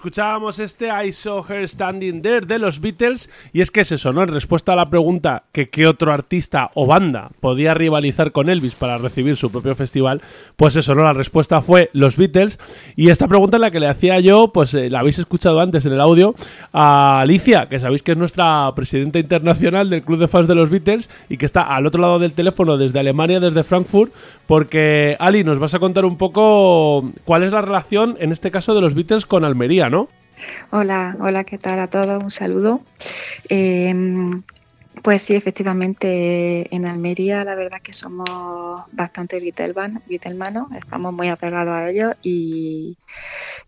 Escuchábamos este I Saw Her Standing There de los Beatles y es que es eso, ¿no? En respuesta a la pregunta que qué otro artista o banda podía rivalizar con Elvis para recibir su propio festival, pues eso, ¿no? La respuesta fue los Beatles y esta pregunta la que le hacía yo, pues eh, la habéis escuchado antes en el audio, a Alicia, que sabéis que es nuestra presidenta internacional del Club de Fans de los Beatles y que está al otro lado del teléfono desde Alemania, desde Frankfurt, porque Ali, nos vas a contar un poco cuál es la relación, en este caso, de los Beatles con Almería, ¿no? Hola, hola, ¿qué tal a todos? Un saludo. Eh, pues sí, efectivamente, en Almería la verdad que somos bastante Beatleman- Beatlemanos, estamos muy apegados a ellos y,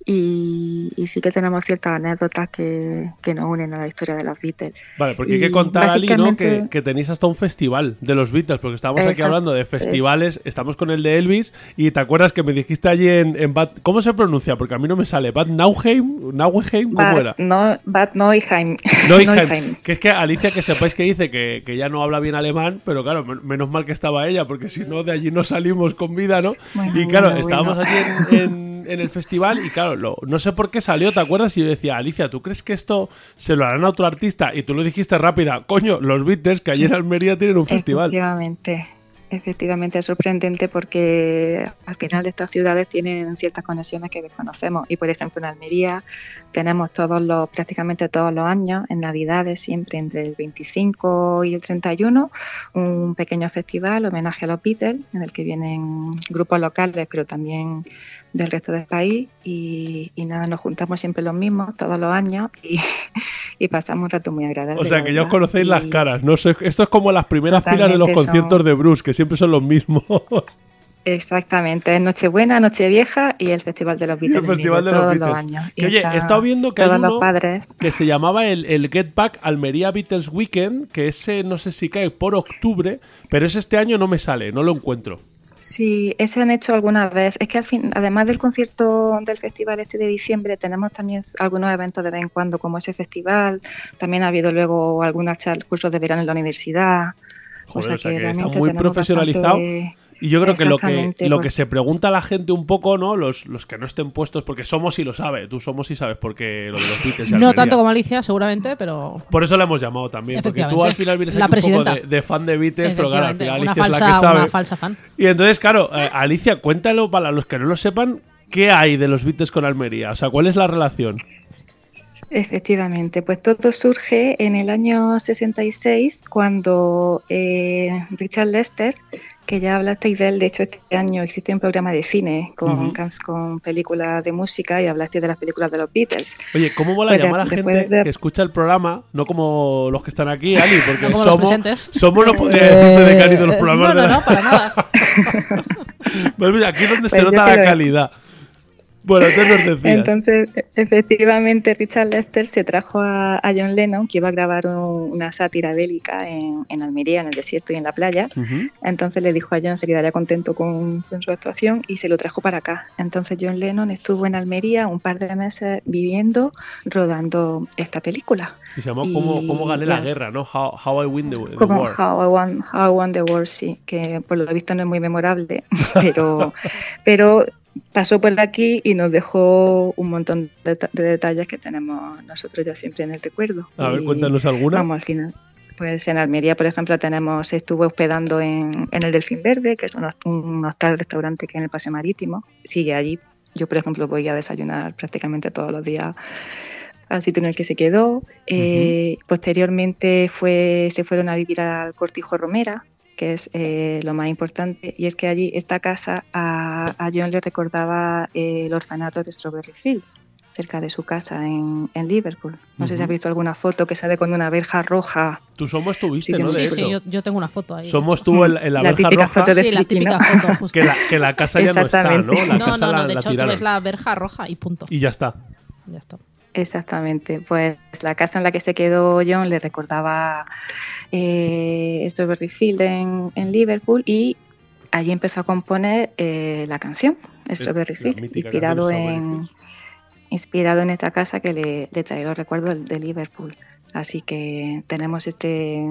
y, y sí que tenemos ciertas anécdotas que, que nos unen a la historia de los Beatles. Vale, porque hay que Y contar, Ali, ¿no? Que, tenéis hasta un festival de los Beatles, porque estábamos aquí Exacto. hablando de festivales, estamos con el de Elvis, y te acuerdas que me dijiste allí en, en Bad... ¿Cómo se pronuncia? Porque a mí no me sale. ¿Bad Nauheim? ¿Nauheim? ¿Cómo Bad, era? no, Bad Neuheim. Neuheim. [LAUGHS] Neuheim. Que es que Alicia, que sepáis que dice que, que ya no habla bien alemán, pero claro, men- menos mal que estaba ella, porque si no, de allí no salimos con vida, ¿no? Bueno, y claro, bueno, estábamos bueno. allí en, en- en el festival y claro, lo- no sé por qué salió, ¿te acuerdas? Y yo decía, Alicia, ¿tú crees que esto se lo harán a otro artista? Y tú lo dijiste rápida, coño, los Beatles, que allí en Almería tienen un festival. Efectivamente, efectivamente es sorprendente porque al final estas ciudades tienen ciertas conexiones que desconocemos. Y por ejemplo en Almería tenemos todos los prácticamente todos los años en Navidades siempre entre el 25 y el 31 un pequeño festival homenaje a los Beatles en el que vienen grupos locales pero también del resto del país y, y nada nos juntamos siempre los mismos todos los años y, [LAUGHS] y pasamos un rato muy agradable. O sea, que ya os conocéis las Y- caras, ¿no? Esto es como las primeras filas de los Totalmente, son- conciertos de Bruce, que siempre son los mismos. [LAUGHS] Exactamente, es Nochebuena, Nochevieja y el Festival de los Beatles. el Festival de los todos Beatles. años. Que, oye, he estado viendo que hay uno los padres. que se llamaba el, el Get Back Almería Beatles Weekend, que ese no sé si cae por octubre, pero ese este año no me sale, no lo encuentro. Sí, ese han hecho alguna vez. Es que al fin, además del concierto del festival este de diciembre, tenemos también algunos eventos de vez en cuando, como ese festival. También ha habido luego algunos char- cursos de verano en la universidad. Joder, o sea, que está muy profesionalizado. Y yo creo que lo que, lo pues- que se pregunta a la gente un poco, ¿no? Los, los que no estén puestos, porque somos y lo sabe, tú somos y sabes porque lo de los Beatles. No Almería. tanto como Alicia, seguramente, pero. Por eso la hemos llamado también, porque tú al final vienes La aquí un poco presidenta. de, de fan de Beatles, pero claro, al final una Alicia es la falsa, que sabe. una falsa fan. Y entonces, claro, eh, Alicia, cuéntalo para los que no lo sepan, ¿qué hay de los Beatles con Almería? O sea, ¿cuál es la relación? Efectivamente, pues todo surge en el año 66 cuando eh, Richard Lester, que ya hablasteis de él, de hecho este año existe un programa de cine con, con películas de música y hablasteis de las películas de los Beatles. Oye, ¿cómo mola Pues llamar a gente de- que escucha el programa, no como los que están aquí, Ali? [LAUGHS] Porque No somos, presentes. somos, no podría decirte de cariño los programas No, de la- no, para [LAUGHS] nada. Pues mira, aquí es donde se Pues nota la creo- calidad. Bueno, entonces e- efectivamente, Richard Lester se trajo a, a John Lennon, que iba a grabar un- una sátira bélica en, en Almería, en el desierto y en la playa. Ujú. Entonces le dijo a John se quedaría contento con, con su actuación y se lo trajo para acá. Entonces John Lennon estuvo en Almería un par de meses viviendo, rodando esta película. Y se llamó Y- ¿Cómo, cómo gané la guerra, ¿no? How, How I Win the, the Como War. How I, Won, How I Won the War, sí, que por lo visto no es muy memorable, [LAUGHS] pero, pero pasó por aquí y nos dejó un montón de, ta- de detalles que tenemos nosotros ya siempre en el recuerdo. A ver, Y, cuéntanos alguna. Vamos, al final. Pues en Almería, por ejemplo, tenemos, estuve hospedando en, en el Delfín Verde, que es un, host- un hostal restaurante que hay en el Paseo Marítimo. Sigue allí. Yo, por ejemplo, voy a desayunar prácticamente todos los días al sitio en el que se quedó. Eh, Posteriormente fue, se fueron a vivir al Cortijo Romera, que es eh, lo más importante, y es que allí esta casa a, a John le recordaba eh, el orfanato de Strawberry Field, cerca de su casa en, en Liverpool. No sé si has visto alguna foto que sale con una verja roja. Tú somos tuviste, Sí, ¿no? De Sí, sí, yo, yo tengo una foto ahí. Somos tú en, en la, La verja típica roja. foto de Sí, la típica ¿no? foto, [LAUGHS] justo. Que la, que la casa ya no está, ¿no? Exactamente. La No, casa no, no, de la hecho tú ves la verja roja y punto. Y ya está. Ya está. Exactamente, pues la casa en la que se quedó John le recordaba eh, Strawberry Field en, en Liverpool y allí empezó a componer eh, la canción Strawberry Field, inspirado en, inspirado en esta casa que le, le recuerdos de, de Liverpool. Así que tenemos este,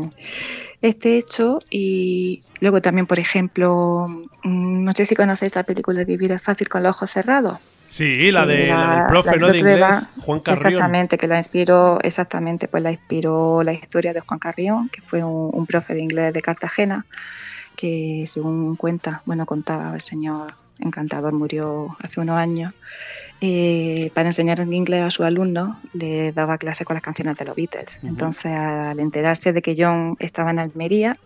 este hecho y luego también, por ejemplo, mm, no sé si conocéis la película Vivir es fácil con los ojos cerrados. Sí, la, de, la del profe, la ¿no? De inglés, Juan Carrión. Exactamente, que la inspiró, exactamente, pues la inspiró la historia de Juan Carrión, que fue un, un profe de inglés de Cartagena, que según cuenta, bueno, contaba el señor encantador, murió hace unos años, eh, para enseñar en inglés a sus alumnos le daba clase con las canciones de los Beatles. Entonces, al enterarse de que John estaba en Almería,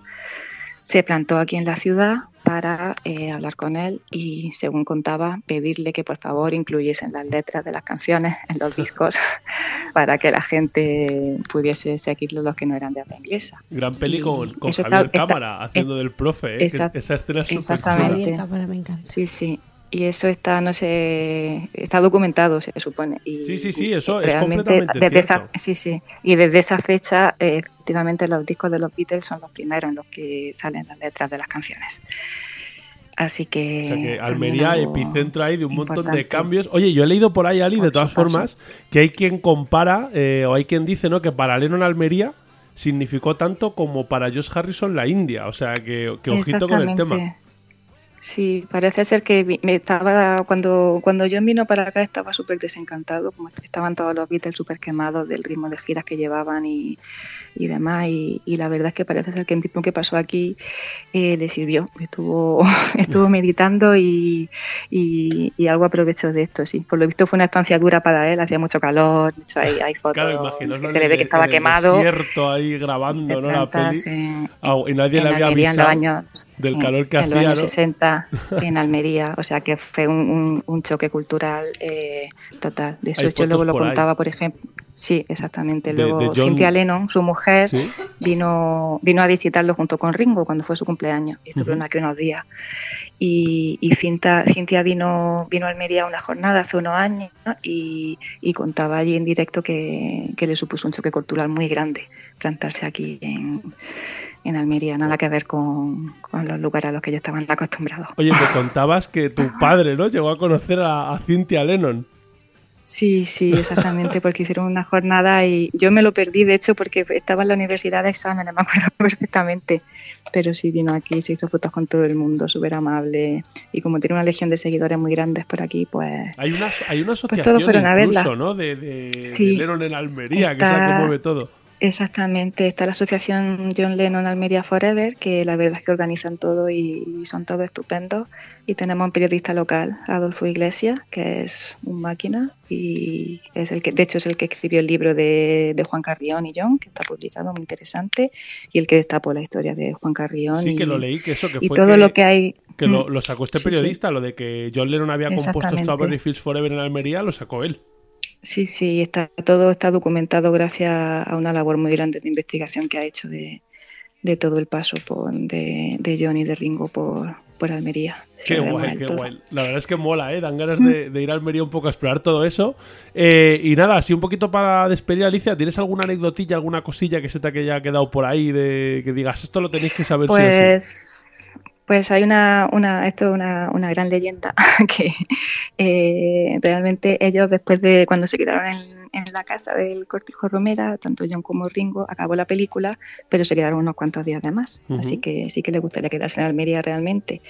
se plantó aquí en la ciudad para eh, hablar con él y, según contaba, pedirle que por favor incluyesen las letras de las canciones en los [LAUGHS] discos para que la gente pudiese seguirlo los que no eran de habla inglesa. Gran peli con, con Javier está- está- Cámara haciendo del profe, ¿eh? Exact- esa escena es súper Exactamente. chula. Sí, sí. Y eso está, no sé, está documentado, se supone. Y, Sí, sí, sí, eso es completamente desde esa, sí, sí. Y desde esa fecha, eh, efectivamente, los discos de los Beatles son los primeros en los que salen las letras de las canciones. Así que. O sea que Almería, algo epicentro ahí de un montón de cambios. Oye, yo he leído por ahí, Ali, de todas formas, que hay quien compara, eh, o hay quien dice, ¿no? Que para Lennon Almería significó tanto como para Josh Harrison la India. O sea, que, que ojito con el tema. Sí, parece ser que me estaba cuando cuando John vino para acá estaba súper desencantado, como estaban todos los Beatles súper quemados del ritmo de giras que llevaban y, y demás. Y, y la verdad es que parece ser que el tiempo que pasó aquí eh, le sirvió. Estuvo [LAUGHS] estuvo meditando y, y, algo aprovechó de esto, sí. Por lo visto fue una estancia dura para él, hacía mucho calor, de hecho hay, hay fotos Claro, que se le ve que estaba quemado. ahí grabando, ¿no? La peli. plantas en- y nadie le había los avisado años, del sí, calor que en los hacía, años ¿no? 60 [LAUGHS] en Almería, o sea que fue un, un- un choque cultural eh, total. De eso yo luego lo por ahí. contaba, por ejemplo. Sí, exactamente. De- Luego de John- Cynthia Lennon, su mujer, Sí. vino vino a visitarlo junto con Ringo cuando fue su cumpleaños. Y estuvieron Ujú. aquí unos días. Y, y Cinta, Cintia vino, vino a Almería una jornada hace unos años ¿no? y, y contaba allí en directo que, que le supuso un choque cultural muy grande plantarse aquí en, en Almería, nada que ver con, con los lugares a los que ellos estaban acostumbrados. Oye, me contabas que tu padre, ¿no? Llegó a conocer a, a Cynthia Lennon. Sí, sí, exactamente, porque hicieron una jornada y yo me lo perdí, de hecho, porque estaba en la universidad de exámenes, me acuerdo [LAUGHS] perfectamente, pero sí vino aquí, se hizo fotos con todo el mundo, súper amable, y como tiene una legión de seguidores muy grandes por aquí, pues Hay una, hay una Pues todos asociación fueron a incluso, verla. ¿no? De, de, Sí. de Lennon en Almería, que es la Está- que mueve todo. Exactamente, está la asociación John Lennon Almería Forever, que la verdad es que organizan todo y, y son todos estupendos, y tenemos un periodista local, Adolfo Iglesias, que es un máquina, y es el que, de hecho es el que escribió el libro de, de Juan Carrión y John, que está publicado, muy interesante, y el que destapó la historia de Juan Carrión. Sí, y, que lo leí, que eso, que y fue todo que, lo que hay... que lo, Mm. lo sacó este Sí, sí. periodista, lo de que John Lennon había compuesto. Strawberry Fields Forever en Almería, lo sacó él. Sí, sí, está, todo está documentado gracias a una labor muy grande de investigación que ha hecho de, de todo el paso por, de, de John y de Ringo por, por Almería. Qué guay, qué todo. guay. La verdad es que mola, ¿eh? Dan ganas de, de ir a Almería un poco a explorar todo eso. Eh, y nada, así un poquito para despedir, Alicia, ¿tienes alguna anecdotilla, alguna cosilla que se te haya quedado por ahí de que digas, esto lo tenéis que saber sí o sí? Pues, hay una, una esto es una, una gran leyenda [LAUGHS] que eh, realmente ellos después de cuando se quedaron en, en la casa del Cortijo Romera, tanto John como Ringo, acabó la película, pero se quedaron unos cuantos días de más. Ujú. Así que sí que les gustaría quedarse en Almería realmente.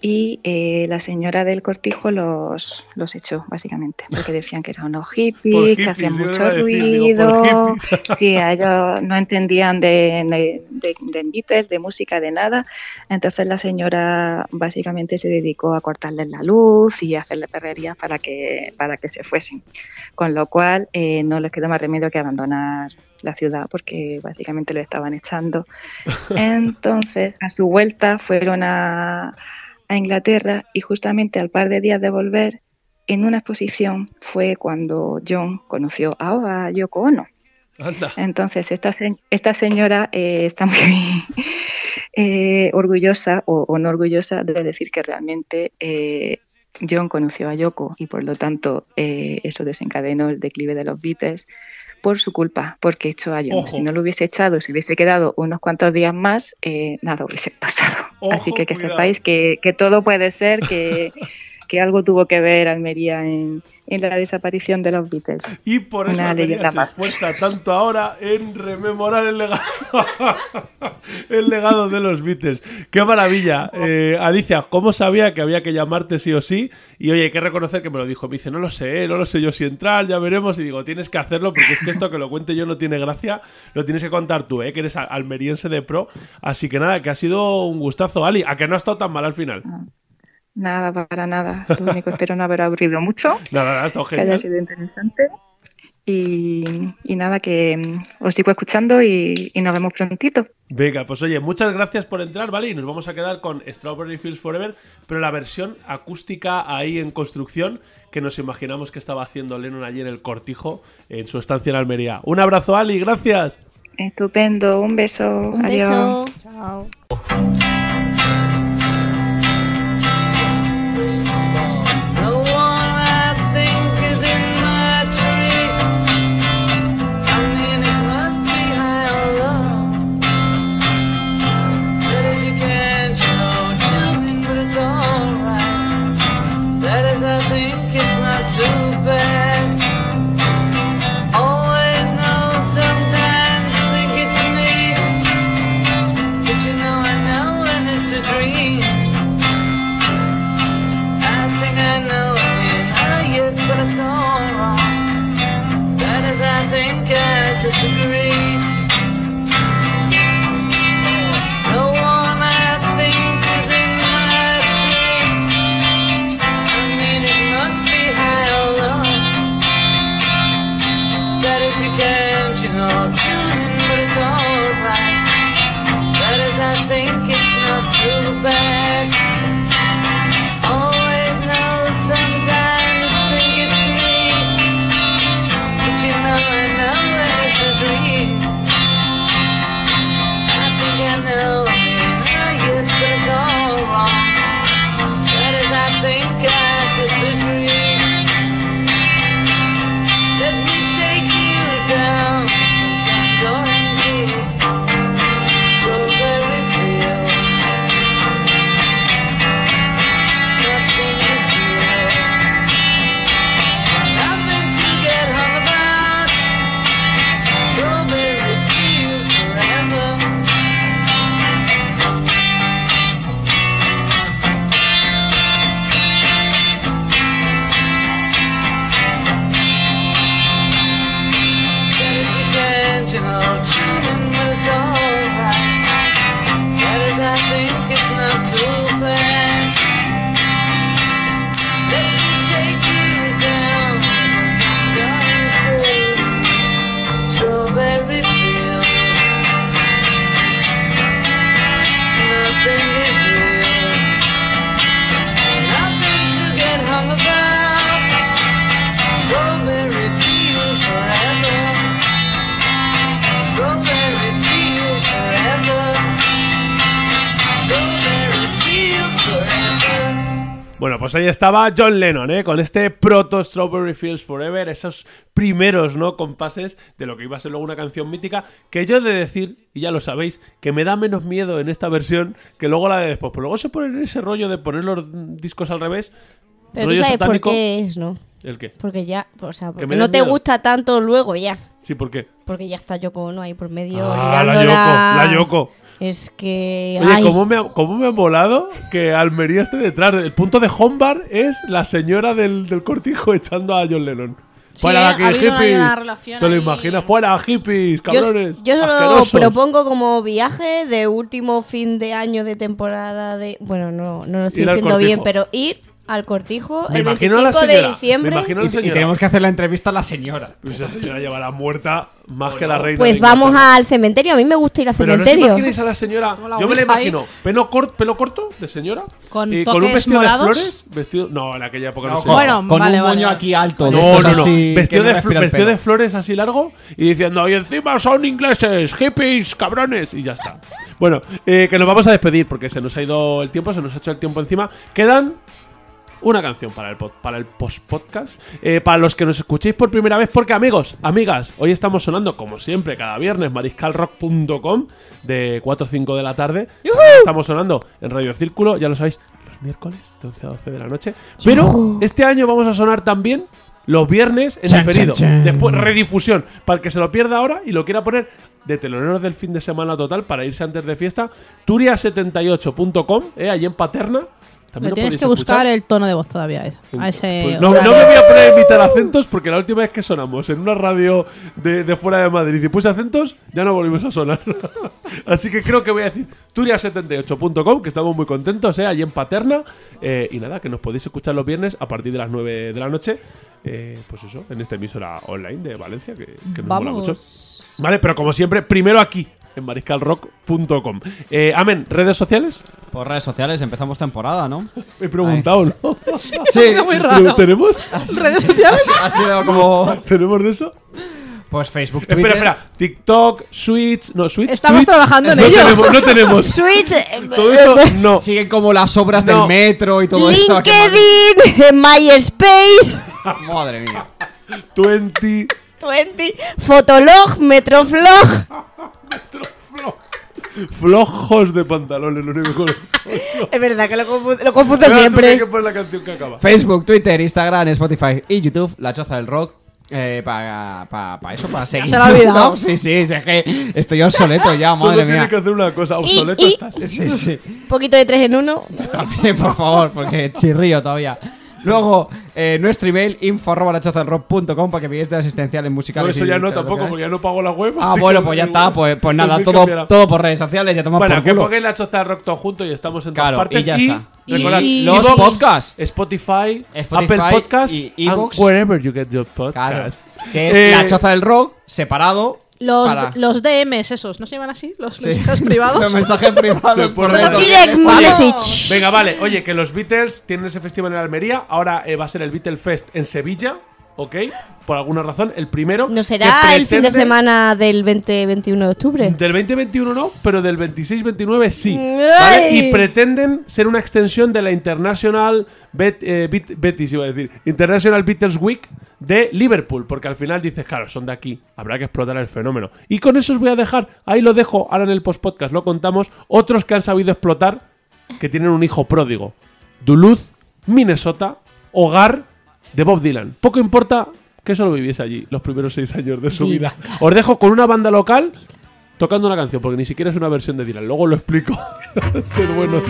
Y eh, la señora del Cortijo los, los echó, básicamente, porque decían que eran unos hippies, Por que hippies, hacían mucho ruido. hippies. [LAUGHS] Sí, a ellos no entendían de, de, de, de Beatles, de música, de nada. Entonces la señora básicamente se dedicó a cortarles la luz y a hacerle perrerías para que, para que se fuesen. Con lo cual eh, no les quedó más remedio que abandonar la ciudad porque básicamente lo estaban echando. [LAUGHS] Entonces, a su vuelta fueron a, a Inglaterra y justamente al par de días de volver, en una exposición fue cuando John conoció a, a Yoko Ono. Anda. Entonces, esta, se- esta señora eh, está muy [LAUGHS] eh, orgullosa o, o no orgullosa de decir que realmente eh, John conoció a Yoko y por lo tanto eh, eso desencadenó el declive de los Beatles por su culpa, porque echó a John. Ojo. Si no lo hubiese echado, si hubiese quedado unos cuantos días más, eh, nada hubiese pasado. Ojo, Así que que cuidado. sepáis que, que todo puede ser, que, [LAUGHS] que algo tuvo que ver Almería en, en la desaparición de los Beatles. Y por eso Una Almería leyenda se más. esfuerza tanto ahora en rememorar el legado, [LAUGHS] el legado de los Beatles. ¡Qué maravilla! Eh, Alicia, ¿cómo sabía que había que llamarte sí o sí? Y oye, hay que reconocer que me lo dijo. Me dice, no lo sé, no lo sé yo si entrar, ya veremos. Y digo, tienes que hacerlo porque es que esto que lo cuente yo no tiene gracia. Lo tienes que contar tú, ¿eh? que eres al- almeriense de pro. Así que nada, que ha sido un gustazo, Ali. A que no ha estado tan mal al final. Nada, para nada. Lo único espero no haber aburrido mucho, [LAUGHS] Nada, nada, ha estado que haya genial. sido interesante. Y, y nada, que mm, os sigo escuchando y, y nos vemos prontito. Venga, pues oye, muchas gracias por entrar, ¿vale? Y nos vamos a quedar con Strawberry Fields Forever, pero la versión acústica ahí en construcción que nos imaginamos que estaba haciendo Lennon allí en el cortijo en su estancia en Almería. Un abrazo, Ali, gracias. Estupendo, un beso. Un Adiós. beso. Chao. Pues ahí estaba John Lennon, ¿eh? Con este proto Strawberry Fields Forever, esos primeros, ¿no? Compases de lo que iba a ser luego una canción mítica, que yo he de decir, y ya lo sabéis, que me da menos miedo en esta versión que luego la de después. Pero luego se ponen ese rollo de poner los discos al revés. Pero tú rollo sabes satánico. por qué es, ¿no? ¿El qué? Porque ya, o sea, porque no te miedo. gusta tanto luego ya. Sí, ¿por qué? Porque ya está Yoko Ono ahí por medio. Ah, la. Yoko, la Yoko. Es que. Oye, ay, ¿cómo me, ha, cómo me ha molado que Almería esté detrás? El punto de home bar es la señora del, del cortijo echando a John Lennon. Sí, ¡Fuera aquí, habido una- hippies! ¿Te lo imaginas? ¡Fuera, hippies! yo, ¡Cabrones! yo solo asquerosos! propongo como viaje de último fin de año de temporada de. Bueno, no, no lo estoy Ir diciendo bien, pero ir al cortijo Me el imagino a 25 la de diciembre. Me imagino a Y, la y señora. tenemos que hacer la entrevista a la señora. Pues esa señora llevará muerta más que la reina. Pues de vamos al cementerio. A mí me gusta ir al Pero no cementerio. imagináis a la señora. Yo me la ahí. imagino. Pelo, cor- pelo corto de señora. Con con un vestido morados. de flores. Vestido. No, en aquella época no, No, sé. Bueno, con vale, un vale, moño vale. aquí alto. No, no, no. así Vestido, no de, vestido de flores así largo y diciendo, y encima son ingleses, hippies, cabrones, y ya está. Bueno, eh, que nos vamos a despedir porque se nos ha ido el tiempo, se nos ha hecho el tiempo encima. Quedan una canción para el, para el post-podcast. Eh, para los que nos escuchéis por primera vez, porque amigos, amigas, hoy estamos sonando, como siempre, cada viernes, mariscalrock.com de 4 o 5 de la tarde. Estamos sonando en Radio Círculo, ya lo sabéis, los miércoles de 11 a 12 de la noche. Pero este año vamos a sonar también los viernes en Chan, diferido. chan, chan. Después, redifusión. Para el que se lo pierda ahora y lo quiera poner de teloneros del fin de semana total para irse antes de fiesta. Turia78.com, eh, allí en Paterna. También lo tienes que buscar escuchar. el tono de voz todavía. eh, A ese Pues no, no me voy a poner a imitar acentos porque la última vez que sonamos en una radio de, de fuera de Madrid y puse acentos, ya no volvimos a sonar. [LAUGHS] Así que creo que voy a decir turia78.com, que estamos muy contentos, ¿eh? allí en Paterna. Eh, y nada, que nos podéis escuchar los viernes a partir de las 9 de la noche. eh, pues eso, en esta emisora online de Valencia, que, que nos mola Vamos. mucho. Vale, pero como siempre, primero aquí, en mariscalrock.com. Eh, amén, ¿redes sociales? Por redes sociales empezamos temporada, ¿no? [LAUGHS] He preguntado, ¿no? Sí, [LAUGHS] Ha sido muy raro. ¿Tenemos? ¿Redes sociales? Ha sido como. [LAUGHS] ¿Tenemos de eso? Pues Facebook, Twitter. Espera, espera. TikTok, Switch. No, Switch. Estamos Twitch. trabajando en no ello. Tenemos, no tenemos. Switch, eh, Todo eso, no. Siguen como las obras No. del metro y todo esto. LinkedIn, MySpace, Madre mía. 20. 20, Fotolog, Metroflog. Flojos de pantalones, lo único. Es verdad que lo confundo, lo confundo tú siempre. tienes que poner la canción que acaba. Facebook, Twitter, Instagram, Spotify y YouTube, La Choza del Rock. Eh, para eso, para [LAUGHS] seguir. se lo ha olvidado. [LAUGHS] Sí, sí, sí, es que estoy obsoleto ya, Solo madre tienes mía. que hacer una cosa. Obsoleto y- estás. Sí, sí. Un [LAUGHS] poquito de tres en uno. También, por favor, porque chirrío todavía. Luego, eh, nuestro email, info arroba lachozadelrock.com para que veáis de asistenciales No, musicales. eso y ya no tampoco, que porque ya no pago la web. Ah, bueno, que pues ya está. igual. Pues, pues nada, todo, cambiará. todo por redes sociales. Ya tomamos Bueno, por que culo. pongáis la choza rock todo junto y estamos en Claro, todas partes. y ya está. recordad, Y- Los iVoox, podcasts. Spotify, Spotify Apple Podcasts y iVoox. wherever you get your Claro. podcasts. Que es Eh, la choza del rock separado. Los, para- los DMs esos, ¿no se llaman así? Los Sí. mensajes [LAUGHS] privados. Los mensajes privados Se pone. Direct message. Venga, vale. Oye, que los Beatles tienen ese festival en Almería. Ahora eh, va a ser el Beatle Fest en Sevilla. ¿Ok? Por alguna razón. El primero. ¿No será el fin de semana del 20-21 de octubre? Del 2021 no, pero del 26-29 sí. ¿vale? Y pretenden ser una extensión de la International Bet, eh, Betis, iba a decir, International Beatles Week de Liverpool, porque al final dices, claro, son de aquí, habrá que explotar el fenómeno. Y con eso os voy a dejar, ahí lo dejo, ahora en el post-podcast lo contamos, otros que han sabido explotar, que tienen un hijo pródigo. Duluth, Minnesota, hogar de Bob Dylan. Poco importa que solo viviese allí los primeros seis años de su vida. Os dejo con una banda local tocando una canción, porque ni siquiera es una versión de Dylan. Luego lo explico. [LAUGHS] Sed buenos.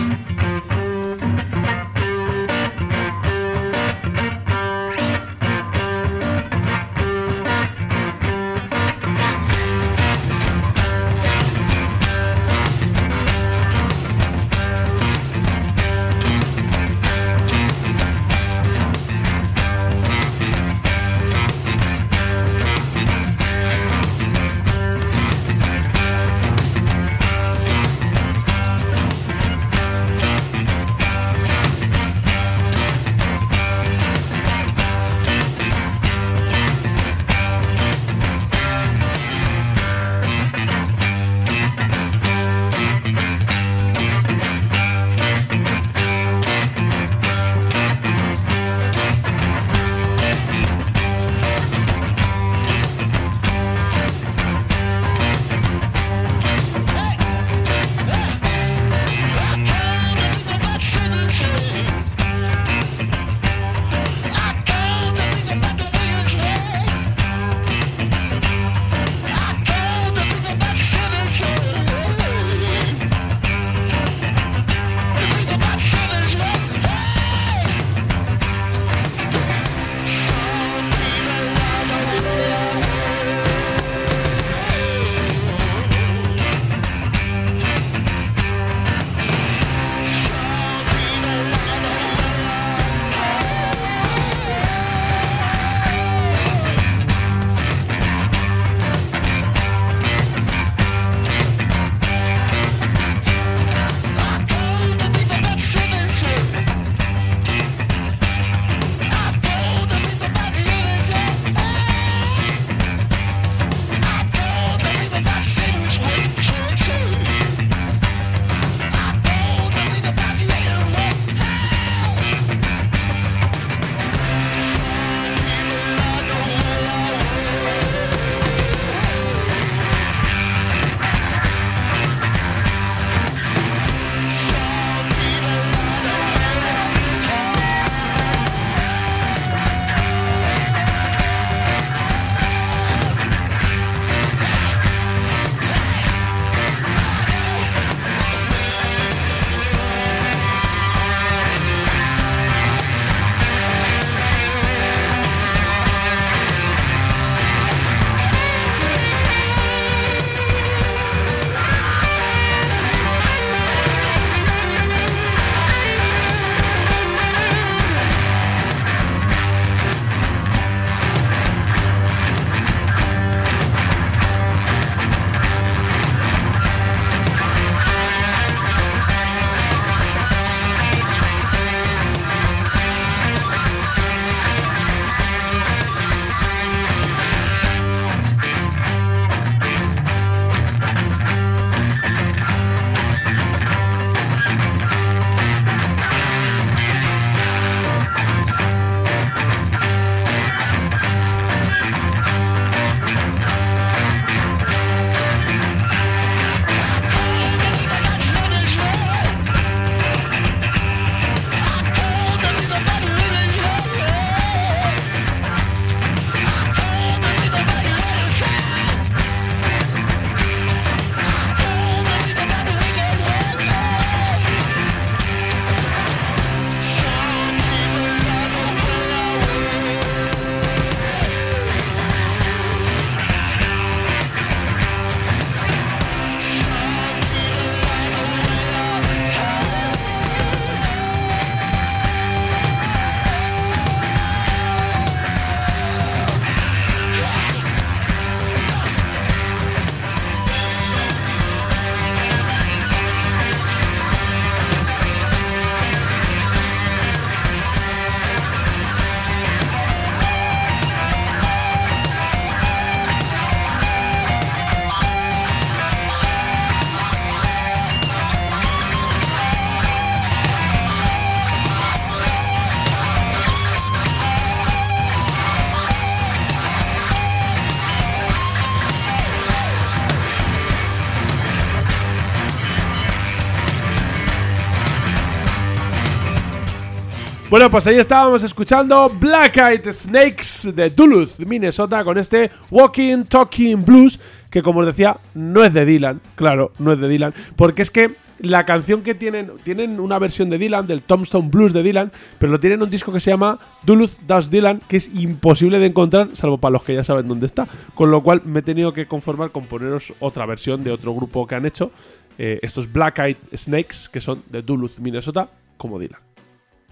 Bueno, pues ahí estábamos escuchando Black Eyed Snakes de Duluth, Minnesota, con este Walking Talking Blues, que como os decía, no es de Dylan, claro, no es de Dylan, porque es que la canción que tienen, tienen una versión de Dylan, del Tombstone Blues de Dylan, pero lo tienen en un disco que se llama Duluth Does Dylan, que es imposible de encontrar, salvo para los que ya saben dónde está, con lo cual me he tenido que conformar con poneros otra versión de otro grupo que han hecho, eh, estos Black Eyed Snakes, que son de Duluth, Minnesota, como Dylan.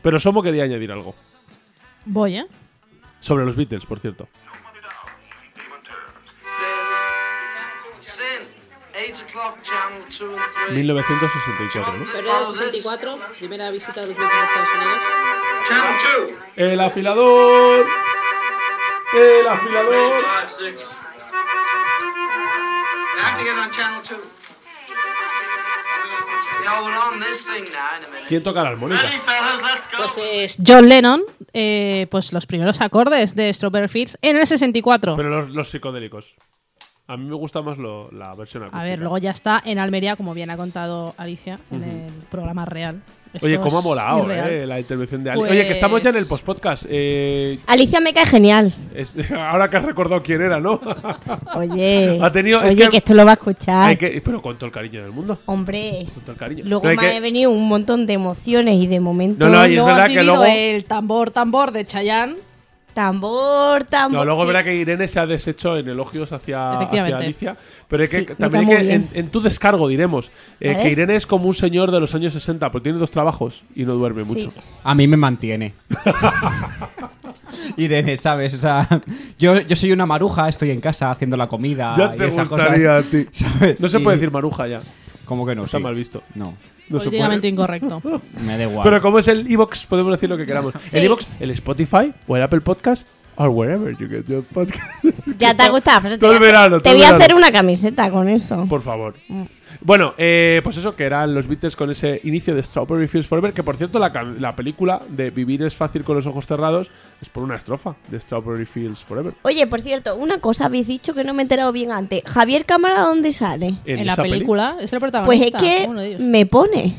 Pero Somo quería añadir algo. Voy, ¿eh? Sobre los Beatles, por cierto. Sin, 8 o'clock, channel 2 and 3. 1964, ¿no? Febrero del 64, primera visita de los Beatles a Estados Unidos. Channel 2. El afilador. El afilador. 5, 6. You have to get on channel 2. ¿Quién toca la armónica? Pues es John Lennon, eh, pues los primeros acordes de Strawberry Fields en el 64. Pero los, los psicodélicos. A mí me gusta más lo- la versión A acústica. ver, luego ya está en Almería, como bien ha contado Alicia, en el programa real. Esto Oye, cómo ha molado, eh, la intervención de Ali. Pues- Oye, que estamos ya en el post-podcast. Eh, Alicia me cae genial. es- [LAUGHS] ahora que has recordado quién era, ¿no? Oye, Ha tenido- es oye que- que... esto lo va a escuchar. Hay que- pero con todo el cariño del mundo. Hombre, Con todo el cariño. luego No, me que- ha venido un montón de emociones y de momentos. No, no, y es verdad has que luego- el tambor, tambor de Chayanne. Tambor, tambor. No, luego sí. verá que Irene se ha deshecho en elogios hacia, hacia. Alicia. Pero hay que, Sí, también hay que, en, en tu descargo diremos, eh, ¿Vale? que Irene es como un señor de los años 60, porque tiene dos trabajos y no duerme Sí. mucho. A mí me mantiene. [LAUGHS] Irene, ¿sabes? O sea, yo, yo soy una maruja, estoy en casa haciendo la comida. Ya y te esas gustaría cosas, a ti. ¿sabes? No se Y- puede decir maruja ya. ¿Cómo que no? Está Sí. mal visto. No, No políticamente incorrecto. me da igual. Pero como es el Evox, podemos decir lo que queramos. [LAUGHS] Sí. El Evox, el Spotify o el Apple Podcast or wherever you get your podcast. [LAUGHS] Ya te ha gustado. pero te Todo el voy a- verano, Te todo el voy a verano. hacer una camiseta con eso. Por favor. Bueno, eh, pues eso, que eran los Beatles con ese inicio de Strawberry Fields Forever, que por cierto la, la película de Vivir es fácil con los ojos cerrados es por una estrofa de Strawberry Fields Forever. Oye, por cierto, una cosa habéis dicho que no me he enterado bien antes. Javier Cámara, ¿dónde sale? En, la peli. película es el Pues protagonista. es que me pone.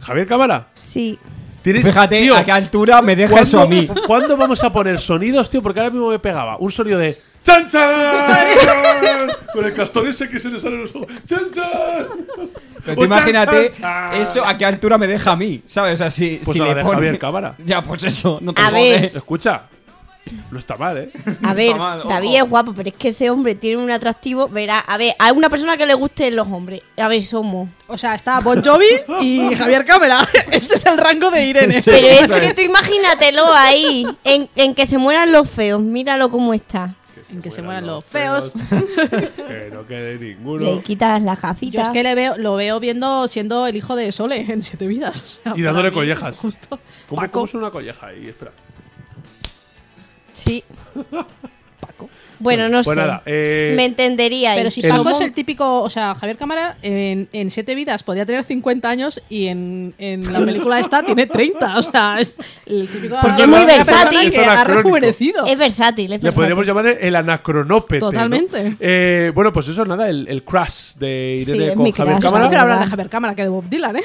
Javier Cámara. Sí. ¿Tienes- Fíjate tío, a qué altura me deja ¿cuándo- eso a mí. ¿Cuándo vamos a poner sonidos, tío? Porque ahora mismo me pegaba un sonido de ¡Chan, chan! [LAUGHS] Con el castor ese que se le sale los ojos. ¡Chan, chan! Pero O tú imagínate chan, chan, chan. eso a qué altura me deja a mí, ¿sabes? O sea, si, Pues si a le pone... Javier Cámara. Ya, pues eso, no te A jodes. ver. Escucha, no está mal, ¿eh? A ver, mal. David es guapo, pero es que ese hombre tiene un atractivo. Verá, a ver, a una persona que le gusten los hombres. A ver, somos. O sea, está Bon Jovi y Javier Cámara. [LAUGHS] Este es el rango de Irene. Sí. Pero es eso que es. tú imagínatelo ahí, en, en que se mueran los feos. Míralo cómo está. En que se mueran los feos. [LAUGHS] que no quede Le ninguno. quitas la Yo gafita. es que le veo, lo veo viendo siendo el hijo de Sole en Siete Vidas. O sea, Y dándole collejas. Justo. ¿Cómo, Paco. cómo una colleja ahí? Espera. Sí. Bueno, no Pues sé. nada, eh, Me entendería. Pero si El- Paco es el típico, o sea, Javier Cámara en, en Siete Vidas podía tener 50 años y en, en la película esta tiene 30. O sea, es el típico. Porque es muy versátil. Es que ha rejuvenecido. Es versátil, es Le podríamos llamar el anacronópete. ¿no? Totalmente. Eh, bueno, pues eso, nada, el, el crash de Sí, Irene es con mi Javier crush. Yo Cámara. prefiero hablar de. Javier Cámara que de Bob Dylan, ¿eh?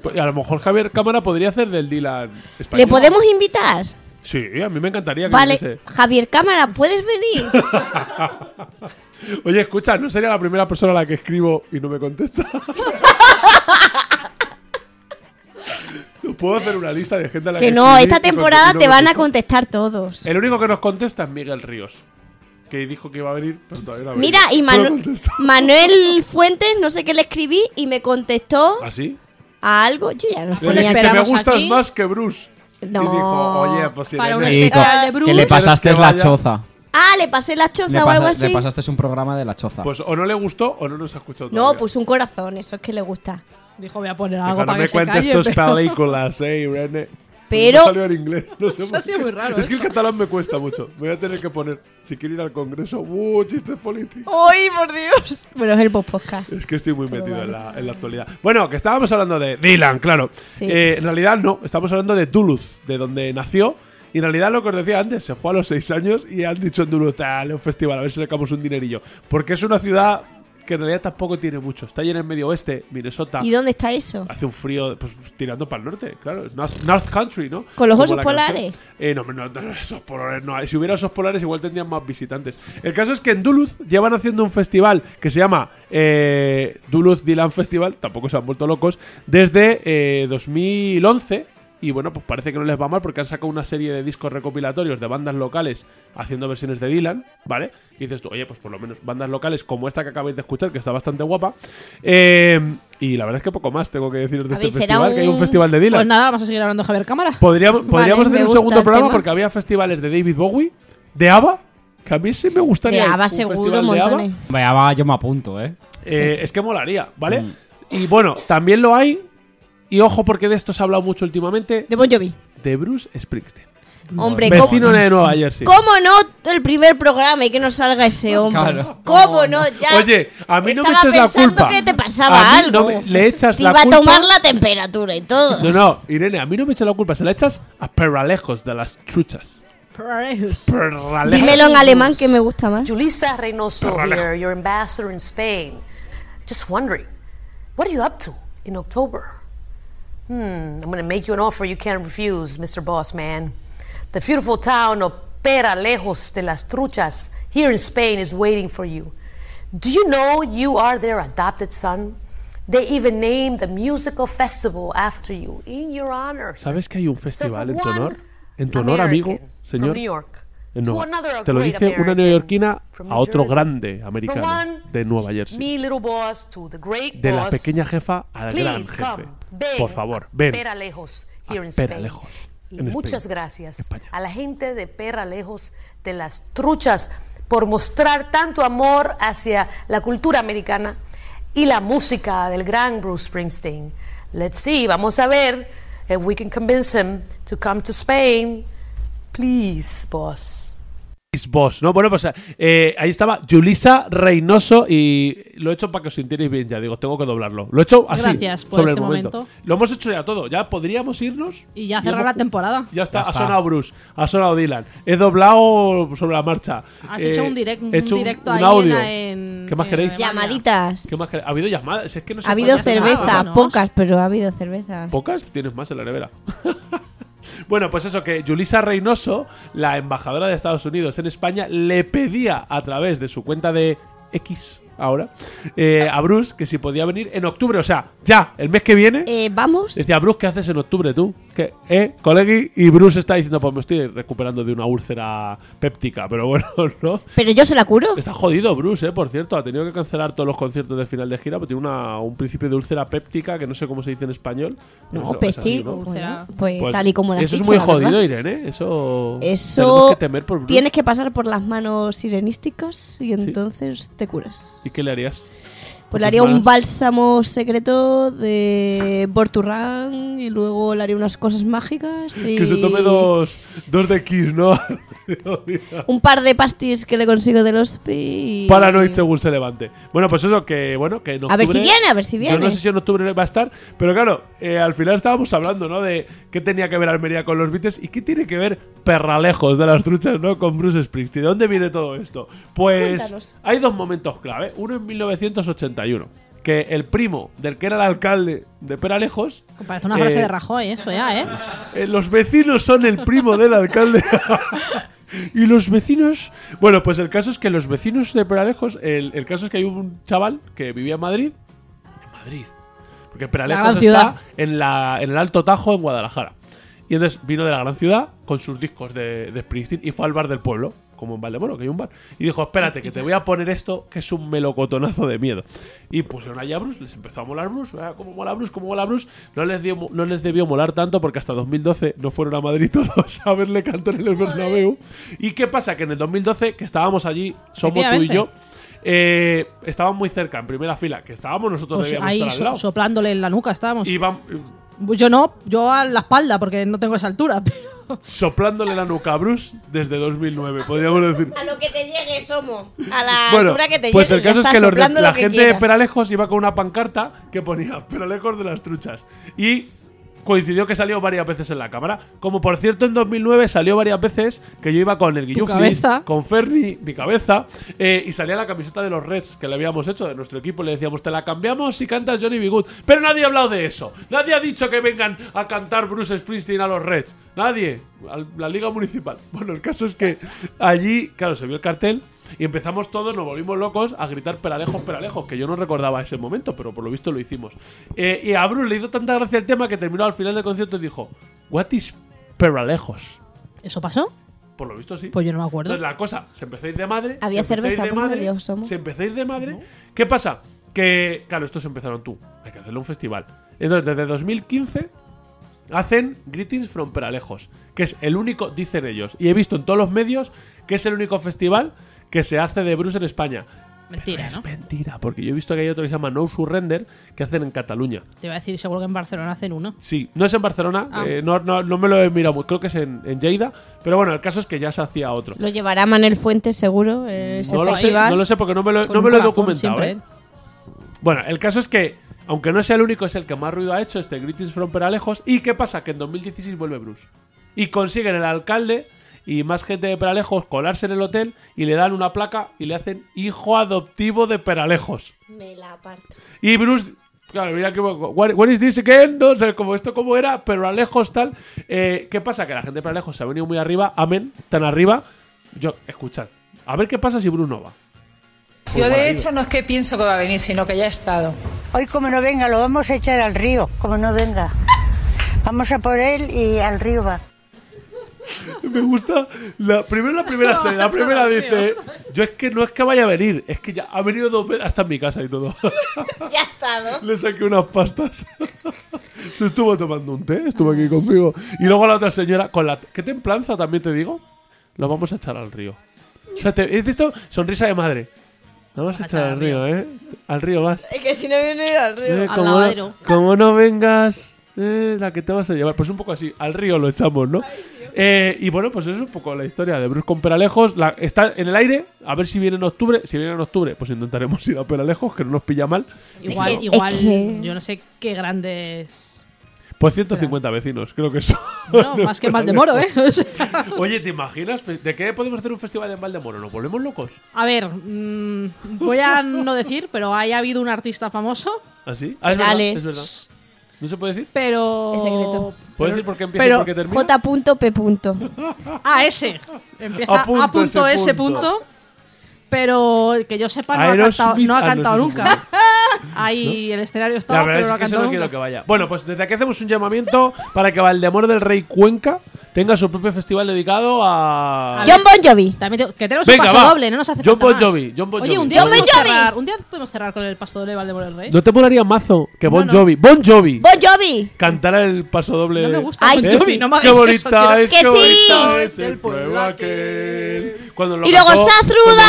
Pues, A lo mejor Javier Cámara podría hacer del Dylan ¿Le español. podemos invitar? Sí, a mí me encantaría que Vale. Javier Cámara, ¿puedes venir? [LAUGHS] Oye, escucha, no sería la primera persona a la que escribo y no me contesta. [LAUGHS] Puedo hacer una lista de gente a la que que no, escribí esta y temporada y no te me van a contesta. contestar todos. El único que nos contesta es Miguel Ríos. Que dijo que iba a venir, pero todavía no ha Mira, venido. y No me Manu- contesta. Manuel Fuentes, no sé qué le escribí y me contestó ¿Ah, sí? a algo. Yo ya no sé. Le le dijiste, me esperamos gustas aquí. más que Bruce. No. Y dijo, oye, pues si Para un Sí, especial de Bruce. que le pasaste ¿Quieres que la vaya? choza. Ah, le pasé la choza Le, o algo pasa- así. le pasaste un programa de la choza. Pues o no le gustó o no nos ha escuchado No, todavía. puso un corazón, eso es que le gusta. Dijo, voy a poner Dijo, algo no para me que se cuentes calle. tus pero- películas, eh, Irene. Pero- No salió en [LAUGHS] inglés, no sé ha sido muy raro, Es que el eso. catalán me cuesta mucho. Voy a tener que poner, si quiero ir al congreso, ¡uh, chistes políticos! ¡Ay, por Dios! Bueno, es el post podcast. Es que estoy muy Todo metido en la, en la actualidad. Bueno, que estábamos hablando de Dylan, claro. Sí. Eh, en realidad no, estamos hablando de Duluth, de donde nació. Y en realidad lo que os decía antes, se fue a los seis años y han dicho en Duluth, dale un festival, a ver si sacamos un dinerillo. Porque es una ciudad que en realidad tampoco tiene mucho. Está ahí en el medio oeste, Minnesota. ¿Y dónde está eso? Hace un frío, pues tirando para el norte, claro. North, North Country, ¿no? ¿Con los Como osos la polares? Eh, no, no, no, esos polares no. Si hubiera osos polares, igual tendrían más visitantes. El caso es que en Duluth llevan haciendo un festival que se llama eh, Duluth Dylan Festival, tampoco se han vuelto locos, desde eh, 2011. Y bueno, pues parece que no les va mal porque han sacado una serie de discos recopilatorios de bandas locales haciendo versiones de Dylan, ¿vale? Y dices tú, oye, pues por lo menos bandas locales como esta que acabáis de escuchar, que está bastante guapa. Eh, y la verdad es que poco más tengo que decir de A este ver, será festival, que hay un un- festival de Dylan. Pues nada, vamos a seguir hablando de Javier Cámara. Podríamos, podríamos hacer un segundo programa tema. porque había festivales de David Bowie, de ABBA, que a mí sí me gustaría. De ABBA un seguro, festival de ABBA. Vaya, yo me apunto, ¿eh? Eh, es que molaría, ¿vale? Mm. Y bueno, también lo hay, y ojo porque de esto se ha hablado mucho últimamente, De Bon Jovi. de Bruce Springsteen. Hombre, ¿cómo, Vecino de Nueva Jersey. cómo no el primer programa y que no salga ese hombre? Claro. ¿Cómo no? Ya Oye, a mí no me eches la pensando culpa. que te pasaba A mí no algo. me- le echas Te la iba culpa. a tomar la temperatura y todo. No, no, Irene, a mí no me eches la culpa, se la echas a Perralejos de las truchas. Perralejos. Dímelo en alemán que me gusta más. Julissa Reynoso here, your ambassador in Spain. Just wondering, what are you up to in October? Hmm, I'm going to make you an offer you can't refuse, Mr. Boss Man. The beautiful town of Peralejos de las Truchas here in Spain is waiting for you. Do you know you are their adopted son? They even named the musical festival after you in your honor. ¿Sabes que hay un festival en tu honor? En tu honor, amigo, señor. New York. En Nueva- another Te lo dice una neoyorquina a New otro grande americano de Nueva Jersey. De la pequeña jefa al gran Please jefe. Por favor, ven. Peralejos here A in Spain. Peralejos, Y muchas gracias España. a la gente de Peralejos de las Truchas por mostrar tanto amor hacia la cultura americana y la música del gran Bruce Springsteen. Let's see, vamos a ver if we can convince him to come to Spain. Please, boss. Is Boss, ¿no? Bueno, pues eh, ahí estaba Julissa Reynoso y lo he hecho para que os sintierais bien, ya digo, tengo que doblarlo. Lo he hecho así, Gracias por sobre este el momento. momento. Lo hemos hecho ya todo, ya podríamos irnos. Y ya cerrar hemos- la temporada. Ya está, Ya ha está. sonado Bruce, ha sonado Dylan. He doblado sobre la marcha. Has Eh, hecho un, direct, un he hecho directo un ahí audio. en, en- ¿Qué más queréis? Llamaditas. ¿Qué más queréis? ¿Ha habido llamadas? Es que no se Ha habido cerveza, nada. pocas, pero ha habido cerveza. ¿Pocas? Tienes más en la nevera. [LAUGHS] bueno, pues eso, que Julissa Reynoso, la embajadora de Estados Unidos en España, le pedía a través de su cuenta de X ahora eh, a Bruce que si podía venir en octubre, o sea, ya, el mes que viene. Eh, Vamos. Decía, Bruce, ¿qué haces en octubre tú? ¿Qué? ¿Eh, colegui? Y Bruce está diciendo, pues me estoy recuperando de una úlcera péptica, pero bueno, [LAUGHS] ¿no? Pero yo se la curo. Está jodido Bruce, ¿eh? Por cierto, ha tenido que cancelar todos los conciertos de final de gira porque tiene una, un principio de úlcera péptica que no sé cómo se dice en español. No. ¿no? bueno, pues, Pues tal y como has Eso es muy la verdad. jodido, Irene. Eso. Eso Tenemos que temer por Bruce. tienes que pasar por las manos sirenísticas y entonces te curas. ¿Y qué le harías? Pues le haría un bálsamo secreto de Borturran y luego le haría unas cosas mágicas y [LAUGHS] Que se tome dos, dos de Kiss, ¿no? [LAUGHS] un par de pastis que le consigo del hospi y... Paranoid según se levante. Bueno, pues eso que, bueno, que en A ver si octubre- viene, a ver si Yo viene. no sé si en octubre va a estar, pero claro, eh, al final estábamos hablando, ¿no? De qué tenía que ver Almería con los Beatles y qué tiene que ver Perralejos de las truchas, ¿no? Con Bruce Springsteen. ¿De dónde viene todo esto? Pues Cuéntanos. hay dos momentos clave. Uno en 1981, que el primo del que era el alcalde de Peralejos... Parece una frase eh, de Rajoy, eso ya, ¿eh? eh, los vecinos son el primo del alcalde. [LAUGHS] y los vecinos. Bueno, pues el caso es que los vecinos de Peralejos. El, el caso es que hay un chaval que vivía en Madrid. En Madrid. Porque Peralejos está en, la, en el Alto Tajo, en Guadalajara. Y entonces vino de la gran ciudad con sus discos de, de Springsteen y fue al bar del pueblo, como en Valdemoro, que hay un bar. Y dijo: Espérate, que te voy a poner esto, que es un melocotonazo de miedo. Y pusieron allá a Bruce, les empezó a molar Bruce. Ah, ¿Cómo mola Bruce? ¿Cómo mola Bruce? No les, dio, no les debió molar tanto porque hasta 2012 no fueron a Madrid [LAUGHS] todos a verle cantar en el Bernabéu. ¿Y qué pasa? Que en el 2012, que estábamos allí, somos tú y yo. Eh, estaban muy cerca, en primera fila, que estábamos nosotros Pues debíamos ahí estar al lado. soplándole en la nuca estábamos. Y Yo no, yo a la espalda porque no tengo esa altura, [LAUGHS] pero soplándole la nuca a Bruce desde 2009, podríamos decir. A lo que te llegue, Somo. A la Bueno, altura que te pues llegue. el caso es que los de- la lo que gente de quieras. Peralejos iba con una pancarta que ponía Peralejos de las truchas. Y coincidió que salió varias veces en la cámara. Como por cierto en 2009 salió varias veces que yo iba con el Guilluflis, con Ferni, mi cabeza, eh, y salía la camiseta de los Reds que le habíamos hecho de nuestro equipo. Le decíamos, te la cambiamos si cantas Johnny B. Good. Pero nadie ha hablado de eso. Nadie ha dicho que vengan a cantar Bruce Springsteen a los Reds. Nadie. La Liga Municipal. [LAUGHS] Bueno, el caso es que allí, claro, se vio el cartel. Y empezamos todos, nos volvimos locos a gritar peralejos, peralejos, que yo no recordaba ese momento, pero por lo visto lo hicimos. Eh, y a Bruce le hizo tanta gracia el tema que terminó al final del concierto y dijo, What is peralejos? ¿Eso pasó? Por lo visto sí. Pues yo no me acuerdo. Entonces la cosa se empezó a ir de madre. Había se cerveza de madre. Se empezó a ir de madre. ¿Qué pasa? Que, claro, estos empezaron tú. Hay que hacerle un festival. Entonces, desde 2015 hacen Greetings from Peralejos, que es el único, dicen ellos, y he visto en todos los medios que es el único festival que se hace de Bruce en España. Mentira, es ¿no? mentira, porque yo he visto que hay otro que se llama No Surrender que hacen en Cataluña. Te iba a decir, seguro que en Barcelona hacen uno. Sí, no es en Barcelona, Ah. eh, no, no, no me lo he mirado, muy- creo que es en, en Lleida, pero bueno, el caso es que ya se hacía otro. Lo llevará Manel Fuentes seguro, eh, ese No lo, sé, no lo sé porque no me lo, no me lo he documentado. siempre. ¿eh? Bueno, el caso es que, aunque no sea el único, es el que más ruido ha hecho este Greetings from Peralejos. ¿Y qué pasa? Que en 2016 vuelve Bruce. Y consiguen el alcalde y más gente de Peralejos colarse en el hotel y le dan una placa y le hacen hijo adoptivo de Peralejos. Me la aparto. Y Bruce, claro, mira que. What, what is this again? No sé como esto cómo era, pero a lejos tal. Eh, ¿Qué pasa? Que la gente de para lejos se ha venido muy arriba. Amén, tan arriba. Yo, escuchad. A ver qué pasa si Bruno va. Yo de hecho no es que pienso que va a venir, sino que ya he estado. Hoy como no venga, lo vamos a echar al río, como no venga. Vamos a por él y al río va. Me gusta. La, primero la primera [LAUGHS] serie. La primera dice. Yo es que no es que vaya a venir, es que ya ha venido dos veces. Hasta en mi casa y todo. [LAUGHS] Ya ha estado. Le saqué unas pastas. [LAUGHS] Se estuvo tomando un té, estuvo aquí conmigo. Y luego la otra señora, con la. ¿Qué templanza también te digo? Lo vamos a echar al río. O sea, te, ¿has visto? Sonrisa de madre. Lo vamos a echar al río, ¿eh? Al río vas. Es que si no viene al río. Eh, Al como, no, lavadero. como no vengas, eh, la que te vas a llevar. Pues un poco así, al río lo echamos, ¿no? Eh, y bueno, pues eso es un poco la historia de Bruce con Peralejos. La, está en el aire, a ver si viene en octubre. Si viene en octubre, pues intentaremos [LAUGHS] ir a Peralejos, que no nos pilla mal. Igual, Es que- igual, es que- yo no sé qué grandes. Pues 150 vecinos, creo que eso. [LAUGHS] No, más que en Valdemoro, ¿eh? Oye, ¿te imaginas? ¿De qué podemos hacer un festival en Valdemoro? ¿Nos volvemos locos? a ver, mm, voy a no decir, pero haya habido un artista famoso, ¿así? Ah, es verdad, Perales. es verdad. ¿No se puede decir? pero. Es secreto. ¿Puedes decir por qué empieza y por qué termina? J.P. Ah, ese. Empieza A a punto punto, ese ese punto. punto. Pero que yo sepa, no ha cantado, no ha ah, no, cantado sí nunca. Ahí el escenario La estaba, verdad pero no ha es que eso cantado no quiero que vaya. Bueno, pues desde aquí hacemos un llamamiento para que Valdemoro del Rey Cuenca tenga su propio festival dedicado a... A John Bon Jovi. También te- que tenemos Venga, un paso va. doble, no nos hace John falta Bon más. Jovi, John Bon Oye, Jovi. un día, John podemos Bon Jovi. cerrar, un día podemos cerrar con el paso doble de Valdemoro del Rey. ¿No te molaría mazo que Bon No, no. Jovi, Bon Jovi, Bon Jovi. cantara el paso doble? No me gusta Ay, Bon sí. Jovi, no me Qué hagáis bonita eso, es, Que qué sí. bonita es el pueblo aquel. Cuando lo Y luego cantó- Sazru cuando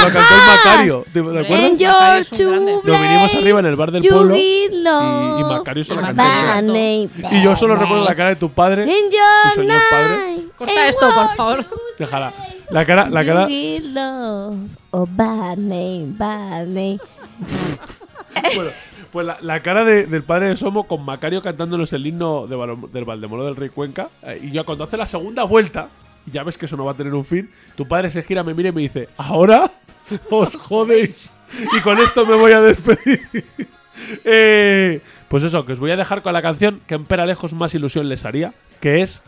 lo vinimos arriba en el bar del pueblo y, y Macario se la Y cantó. Bunny, Y yo solo recuerdo la cara de tu padre, tu your señor padre. Corta esto, por favor. Déjala. La cara, la cara. You will love. Oh, Bunny, Bunny. [LAUGHS] Bueno, pues la, la cara de- del padre de Somo con Macario cantándonos el himno de del Valdemoro del Rey Cuenca. eh, y ya cuando hace la segunda vuelta, y ya ves que eso no va a tener un fin, tu padre se gira, me mira y me dice, ¿ahora? [LAUGHS] Os jodéis. Y con esto me voy a despedir. [LAUGHS] Eh, pues eso, que os voy a dejar con la canción que en Peralejos más ilusión les haría, que es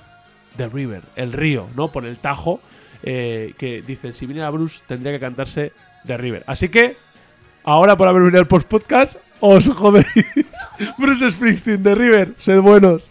The River, el río, ¿no? Por el Tajo, eh, que dicen, si viniera Bruce tendría que cantarse The River. Así que, ahora por haber venido al post-podcast, os jodéis. [LAUGHS] Bruce Springsteen, The River, sed buenos.